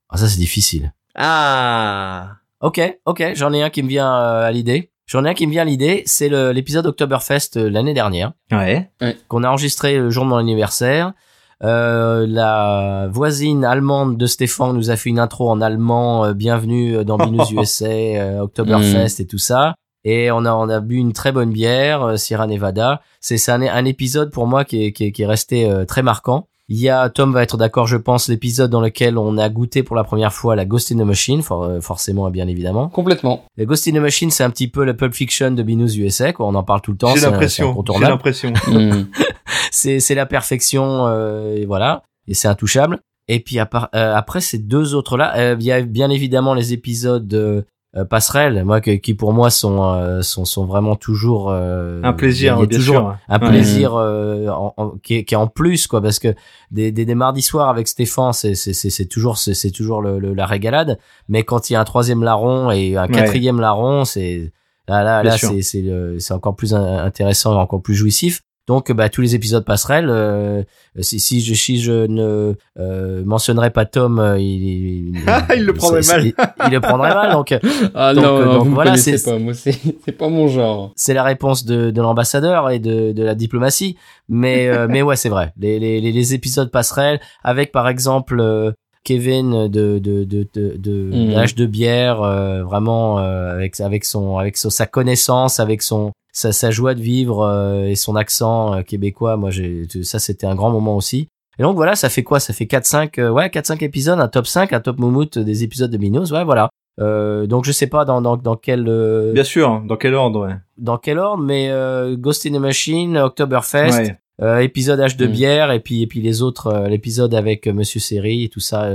Ah ça c'est difficile. Ah. Ok, ok, j'en ai un qui me vient euh, à l'idée. J'en ai un qui me vient à l'idée, c'est l'épisode Oktoberfest euh, l'année dernière. Ouais. qu'on a enregistré le jour de mon anniversaire. Euh, la voisine allemande de Stéphane nous a fait une intro en allemand, euh, bienvenue dans Binous USA, [LAUGHS] euh, Oktoberfest et tout ça. Et on a on a bu une très bonne bière, euh, Sierra Nevada. C'est c'est un, un épisode pour moi qui est, qui est, qui est resté euh, très marquant. Il y a Tom va être d'accord, je pense, l'épisode dans lequel on a goûté pour la première fois la Ghost in the Machine, for- euh, forcément et bien évidemment. Complètement. La Ghost in the Machine, c'est un petit peu le Pulp Fiction de Binous USA, quoi. On en parle tout le temps. J'ai c'est un- c'est l'impression. J'ai l'impression. [LAUGHS] Mm. [LAUGHS] c'est c'est la perfection euh, et voilà et c'est intouchable et puis à part- euh, après ces deux autres là il y a bien évidemment les épisodes passerelles moi que- qui pour moi sont euh, sont sont vraiment toujours euh, Un plaisir, il y a bien toujours sûr. un plaisir euh, en- en- qui, est, qui est en plus quoi parce que des, des, des mardis soirs avec Stéphane c'est c'est c'est c'est toujours c'est c'est toujours le, le- la régalade mais quand il y a un troisième larron et un Ouais. quatrième larron c'est là là Bien là c'est c'est c'est encore plus in- intéressant et encore plus jouissif donc bah tous les épisodes passerelles euh, si si je si je ne euh, mentionnerais pas Tom euh, il, Il [LAUGHS] le prendrait mal. il, il le prendrait mal donc [LAUGHS] Ah Donc, non, euh, non, donc vous voilà, c'est- pas. Moi, c'est c'est pas mon genre. c'est la réponse de, de l'ambassadeur et de, de la diplomatie. Mais, euh, [LAUGHS] mais ouais, c'est vrai. Les, les, les- épisodes passerelles avec, par exemple, euh, Kevin de, de, de, de, de, Mhm. l'âge de bière, euh, vraiment, euh, avec, avec son, avec son- sa connaissance, avec son, sa, sa joie de vivre euh, et son accent euh, québécois. Moi, j'ai, ça, c'était un grand moment aussi. Et donc voilà, ça fait quoi? Ça fait 4-5 euh, ouais, 4-5 épisodes, un top 5, un top moumoute des épisodes de Minos. Ouais, voilà. Euh, donc je sais pas dans, dans, dans quel euh, Bien sûr. Dans quel ordre, ouais. dans quel ordre, mais euh, Ghost in the Machine, Oktoberfest, Ouais. euh, épisode H de Mm. bière, et puis et puis les autres, l'épisode avec Monsieur Seri et tout ça.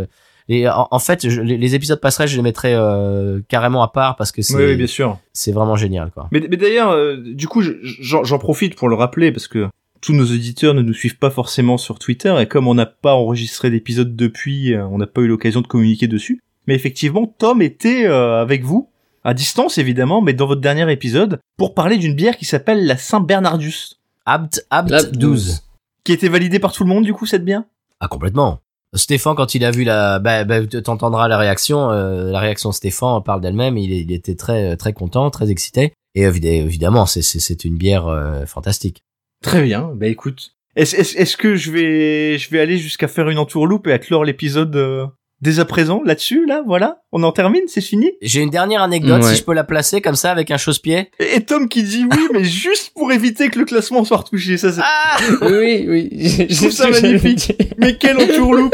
Et en, en fait, je- les, les épisodes passerelles, je les mettrais euh, carrément à part parce que c'est Oui, oui, bien sûr. c'est vraiment génial, quoi. Mais, mais d'ailleurs, euh, du coup, je- j'en j'en profite pour le rappeler parce que tous nos auditeurs ne nous suivent pas forcément sur Twitter et comme on n'a pas enregistré d'épisode depuis, euh, on n'a pas eu l'occasion de communiquer dessus. Mais effectivement, Tom était euh, avec vous, à distance évidemment, mais dans votre dernier épisode, pour parler d'une bière qui s'appelle la Saint-Bernardus, Abt, Abt Là, 12. qui était validée par tout le monde du coup cette bière? Ah, complètement. Stéphane, quand il a vu la, bah, bah, t'entendras la réaction, euh, la réaction de Stéphane parle d'elle-même, il, est- il était très, très content, très excité. Et évid- évidemment, c'est, c'est, une bière euh, fantastique. Très bien, bah écoute. Est-ce est-ce que je vais je vais aller jusqu'à faire une entourloupe et à clore l'épisode euh, dès à présent là-dessus là voilà on en termine c'est fini J'ai une dernière anecdote, Ouais. si je peux la placer comme ça avec un chausse-pied. et, et Tom qui dit oui [LAUGHS] mais juste pour éviter que le classement soit retouché ça c'est Ah [LAUGHS] Oui, oui. Je trouve ça [LAUGHS] magnifique. mais quelle entourloupe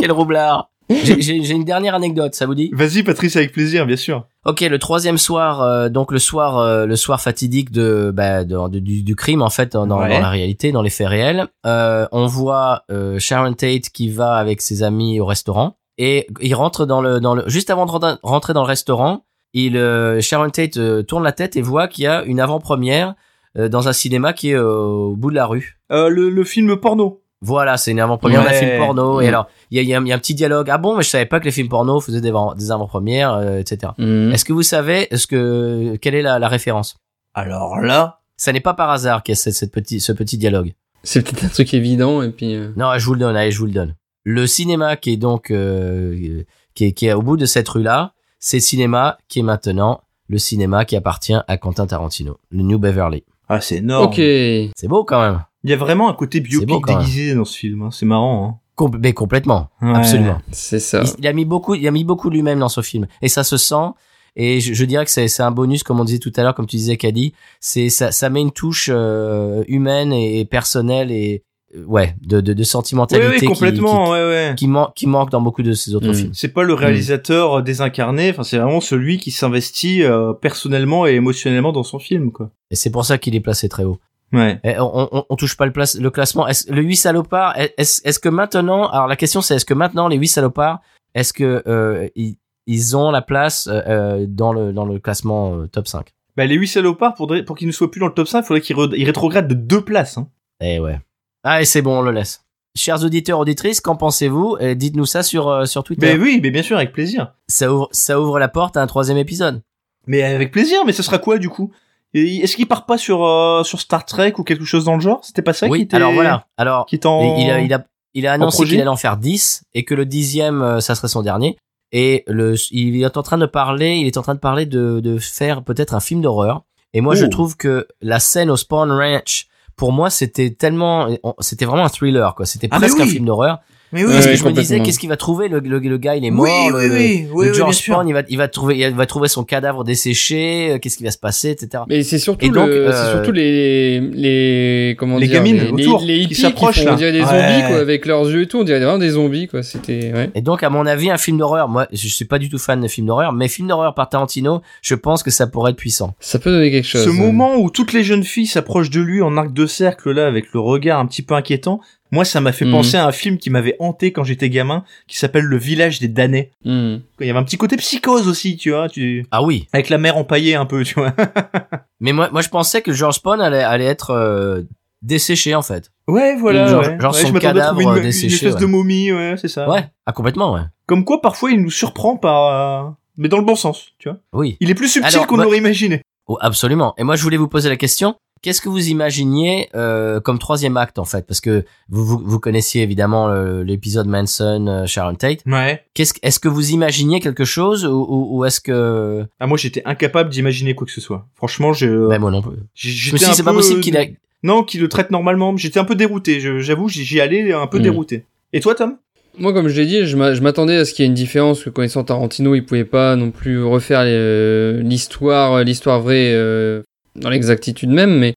Quel roublard J'ai- une dernière anecdote, ça vous dit? Vas-y Patrice avec plaisir bien sûr Ok, le troisième soir, euh, donc le soir, euh, le soir fatidique de, bah, de- de- du, du crime en fait dans, dans la réalité, dans les faits réels. Euh, on voit Sharon Tate qui va avec ses amis au restaurant et il rentre dans le, dans le, juste avant de rentrer- dans le restaurant, il Sharon Tate tourne la tête et voit qu'il y a une avant-première dans un cinéma qui est au bout de la rue. le, le film porno Voilà, c'est une avant-première d'un Ouais. film porno. Et Mm. alors, il y a, il y a y a un petit dialogue. Ah bon, mais je savais pas que les films porno faisaient des, avant- des avant-premières, euh, etc. Mhm. Est-ce que vous savez, est-ce que quelle est la, la référence? Alors là Ça n'est pas par hasard qu'il y a cette, cette petit, ce petit dialogue. C'est peut-être un truc évident et puis. euh, Non, je vous le donne. Allez, je vous le donne. Le cinéma qui est donc euh, qui, est, qui est au bout de cette rue-là, c'est le cinéma qui est maintenant le cinéma qui appartient à Quentin Tarantino, le New Beverly. ah c'est énorme Ok. C'est beau quand même. Il y a vraiment un côté biopic déguisé dans ce film hein. c'est marrant Com- mais complètement, hein. Ouais. absolument. C'est ça. Il, il a mis beaucoup, il a mis beaucoup lui-même dans ce film, et ça se sent. Et je, je dirais que c'est c'est un bonus, comme on disait tout à l'heure, comme tu disais, Caddy. C'est ça, ça met une touche euh, humaine et, et personnelle et euh, ouais, de, de, de oui sentimentalité oui qui- complètement qui, ouais ouais qui, man- qui manque dans beaucoup de ces autres Mm. films. c'est pas le réalisateur euh, désincarné enfin c'est vraiment celui qui s'investit euh, personnellement et émotionnellement dans son film quoi Et c'est pour ça qu'il est placé très haut. Ouais Et on, on, on touche pas le, place, le classement. Est-ce, le 8 salopards, est-ce, est-ce que maintenant, alors la question c'est est-ce que maintenant les 8 salopards, est-ce que euh, ils, ils ont la place euh, euh, dans le dans le classement euh, top 5 Bah, les 8 salopards, pour, pour qu'ils ne soient plus dans le top 5, il faudrait qu'ils re- ils rétrogradent de deux places. Hein. Eh ouais. Ah, et c'est bon, on le laisse. Chers auditeurs, auditrices, qu'en pensez-vous? Et Dites-nous ça sur, euh, sur Twitter. Mais oui, mais bien sûr, avec plaisir. Ça, ouvre, ça ouvre la porte à un troisième épisode. Mais avec plaisir, mais ce sera quoi du coup? Et Est-ce qu'il part pas sur, euh, sur Star Trek ou quelque chose dans le genre? C'était pas ça qui oui, était... alors voilà. Alors, Qui en... il, a, il, a, il a annoncé qu'il allait en faire 10 et que le dixième, euh, ça serait son dernier. Et le, il est en train de parler, il est en train de parler de, de faire peut-être un film d'horreur. Et moi, je trouve que la scène au Spawn Ranch, pour moi, c'était tellement, c'était vraiment un thriller, quoi. C'était Ah, presque un film d'horreur. Mais oui, Parce que je me disais, qu'est-ce qu'il va trouver le, le, le gars, il est Oui, mort. oui, le, oui, oui, le oui, George il va, il va trouver, il va trouver son cadavre desséché. euh, Qu'est-ce qui va se passer, etc. Mais c'est surtout, Et donc, le- euh, c'est surtout les, les, comment Les dire, gamines les, autour les, hippies qui, s'approchent, on dirait des Ouais. zombies, quoi, avec leurs yeux et tout, on dirait vraiment des zombies, quoi, c'était, ouais. Et donc, à mon avis, un film d'horreur, moi, je suis pas du tout fan de films d'horreur, mais film d'horreur par Tarantino, je pense que ça pourrait être puissant. Ça peut donner quelque chose. Ce moment où toutes les jeunes filles s'approchent de lui en arc de cercle là avec le regard un petit peu inquiétant, moi ça m'a fait Mhm. penser à un film qui m'avait hanté quand j'étais gamin, qui s'appelle Le Village des damnés. Hmm. Il y avait un petit côté psychose aussi, tu vois, tu... Ah oui. avec la mère empaillée un peu, tu vois. [LAUGHS] Mais moi, moi, je pensais que George Spawn allait, allait être euh, desséché, en fait. Ouais, voilà. Genre- ouais. genre Ouais, son cadavre une, une desséché, espèce ouais. de momie, ouais, c'est ça. Ouais. Ah, complètement, ouais. Comme quoi, parfois, il nous surprend par, euh, mais dans le bon sens, tu vois. Oui. Il est plus subtil qu'on moi- l'aurait imaginé. Oh, absolument. Et moi, je voulais vous poser la question. Qu'est-ce que vous imaginiez euh, comme troisième acte, en fait? Parce que vous, vous, vous connaissiez évidemment l'épisode Manson, euh, Sharon Tate. Ouais. Qu'est-ce, est-ce que vous imaginiez quelque chose ou, ou, ou est-ce que... Ah, moi, j'étais incapable d'imaginer quoi que ce soit. Franchement, je, Ben, moi non plus. Je me suis c'est pas possible qu'il a... Non, qu'il le traite normalement. J'étais un peu dérouté. J'avoue, j'y allais un peu Mm. dérouté. Et toi, Tom? Moi, comme je l'ai dit, je m'a- je m'attendais à ce qu'il y ait une différence, que connaissant Tarantino, il pouvait pas non plus refaire euh, l'histoire, l'histoire vraie euh, dans l'exactitude même, mais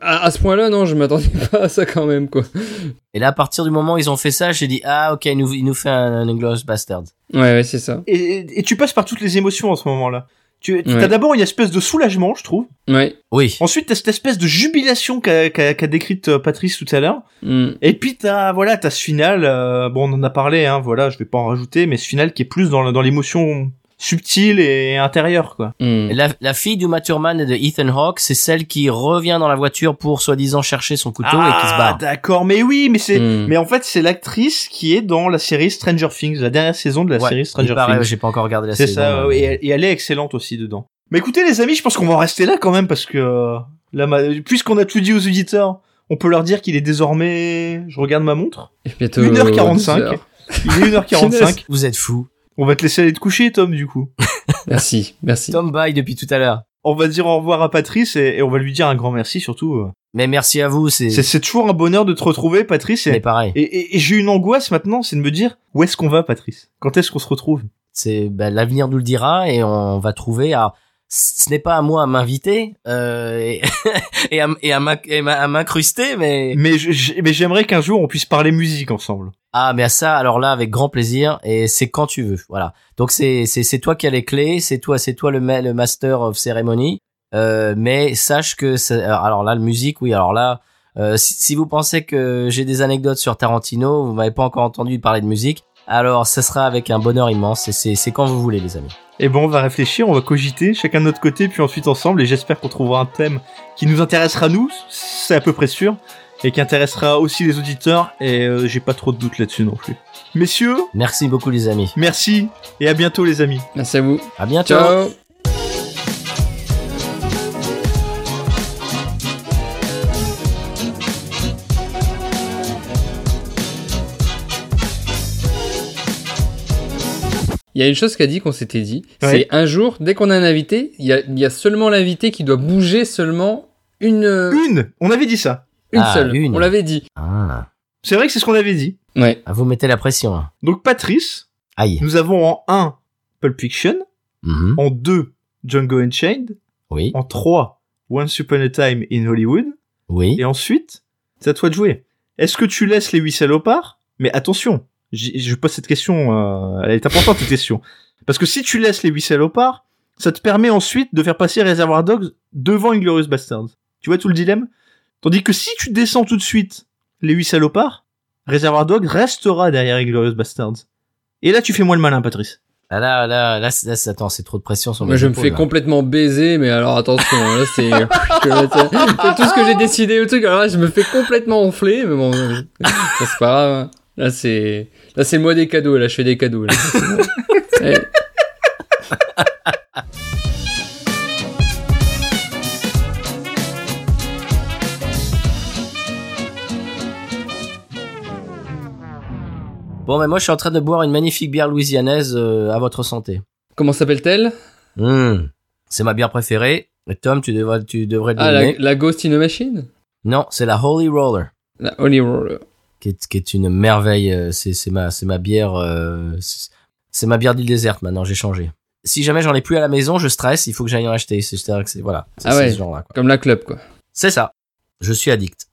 à, à ce point-là, non, je m'attendais [LAUGHS] pas à ça quand même, quoi. Et là, à partir du moment où ils ont fait ça, j'ai dit, ah, ok, il nous, il nous fait un, un Inglourious Bastard. Ouais, ouais, c'est ça. et, et- et tu passes par toutes les émotions en ce moment-là. Tu tu- Ouais. as d'abord une espèce de soulagement, je trouve. Ouais. Oui. Ensuite, t'as cette espèce de jubilation qu'a décrite euh, Patrice tout à l'heure. Mm. Et puis t'as voilà, t'as ce final. euh, bon, on en a parlé, hein. Voilà, je vais pas en rajouter, mais ce final qui est plus dans l'émotion subtile et intérieure, quoi. Mm. Et La, la fille d'Uma Thurman et de Ethan Hawke, c'est celle qui revient dans la voiture pour soi-disant chercher son couteau et qui se bat. Ah, d'accord, mais oui, mais c'est, Mm. mais en fait, c'est l'actrice qui est dans la série Stranger Things, la dernière saison de la Ouais, série Stranger paraît, Things. j'ai pas encore regardé la C'est saison. ça, ouais, et, elle- et elle est excellente aussi dedans. Mais écoutez les amis, je pense qu'on va en rester là quand même parce que euh, là, ma- puisqu'on a tout dit aux auditeurs, on peut leur dire qu'il est désormais, je regarde ma montre, Et bientôt 1h45. deux heures. il est 1h45. [LAUGHS] Vous êtes fou. On va te laisser aller te coucher Tom du coup. [LAUGHS] Merci, merci. Tom bye depuis tout à l'heure. On va dire au revoir à Patrice et, et on va lui dire un grand merci surtout. Mais merci à vous, c'est C'est, toujours un bonheur de te retrouver Patrice c'est et, pareil. et, et- et j'ai une angoisse maintenant, c'est de me dire où est-ce qu'on va Patrice? Quand est-ce qu'on se retrouve? C'est ben, l'avenir nous le dira et on va trouver. À... Ce n'est pas à moi à m'inviter euh, et, [LAUGHS] et à, et à m'incruster, mais Mais, mais j'aimerais qu'un jour on puisse parler musique ensemble. Ah mais à ça alors là avec grand plaisir et c'est quand tu veux. Voilà. Donc c'est c'est toi qui as les clés, c'est toi c'est toi le le master of ceremony. Euh, mais sache que alors là le musique oui alors là euh, si, vous pensez que j'ai des anecdotes sur Tarantino, vous m'avez pas encore entendu parler de musique. Alors, ce sera avec un bonheur immense et c'est c'est quand vous voulez, les amis. Et bon, on va réfléchir, on va cogiter, chacun de notre côté, puis ensuite ensemble, et j'espère qu'on trouvera un thème qui nous intéressera nous, c'est à peu près sûr, et qui intéressera aussi les auditeurs, et euh, j'ai pas trop de doutes là-dessus non plus. Messieurs, Merci beaucoup, les amis. merci, et à bientôt les amis. Merci à vous. À bientôt. Ciao. Il y a une chose qu'a dit qu'on s'était dit, Ouais. c'est un jour, dès qu'on a un invité, il y a, il y a seulement l'invité qui doit bouger seulement une, Une On avait dit ça. Une Ah, seule. une. On l'avait dit. Ah, C'est vrai que c'est ce qu'on avait dit. Ouais. vous mettez la pression. hein. Donc Patrice, Aïe. nous avons en 1 Pulp Fiction, Mhm. en 2 Django Unchained, Oui, en 3 Once Upon a Time in Hollywood, oui. Et ensuite, c'est à toi de jouer. Est-ce que tu laisses les huit salopards? Mais attention, je pose cette question, euh, elle est importante cette question. [LAUGHS] Parce que si tu laisses les huit salopards, ça te permet ensuite de faire passer Reservoir Dogs devant Inglorious Bastards. Tu vois tout le dilemme? Tandis que si tu descends tout de suite les huit salopards, Reservoir Dogs restera derrière Inglorious Bastards. Et là, tu fais moins le malin, Patrice. Ah là, là, là, c'est- là, c'est- attends, c'est trop de pression sur Moi, je me fais là. complètement baiser, mais alors attention, là, c'est [LAUGHS] c'est tout ce que j'ai décidé au truc. Alors là, je me fais complètement enfler, mais bon, ça, c'est pas grave. hein. Là, c'est là, c'est le mois des cadeaux. Là, je fais des cadeaux. Là. [LAUGHS] bon. Mais moi, je suis en train de boire une magnifique bière louisianaise euh, à votre santé. Comment s'appelle-t-elle? Hmm. C'est ma bière préférée. Et Tom, tu devrais, tu devrais Ah, la, Ghost in a Machine? Non, c'est la Holy Roller, La Holy Roller. qui est, qui est une merveille. euh, C'est, ma, c'est ma bière, euh, c'est ma bière d'île déserte maintenant. J'ai changé. Si jamais j'en ai plus à la maison, je stresse. Il faut que j'aille en acheter. C'est, voilà. Ah ouais. ce genre-là, quoi. Comme la club, quoi. C'est ça. Je suis addict.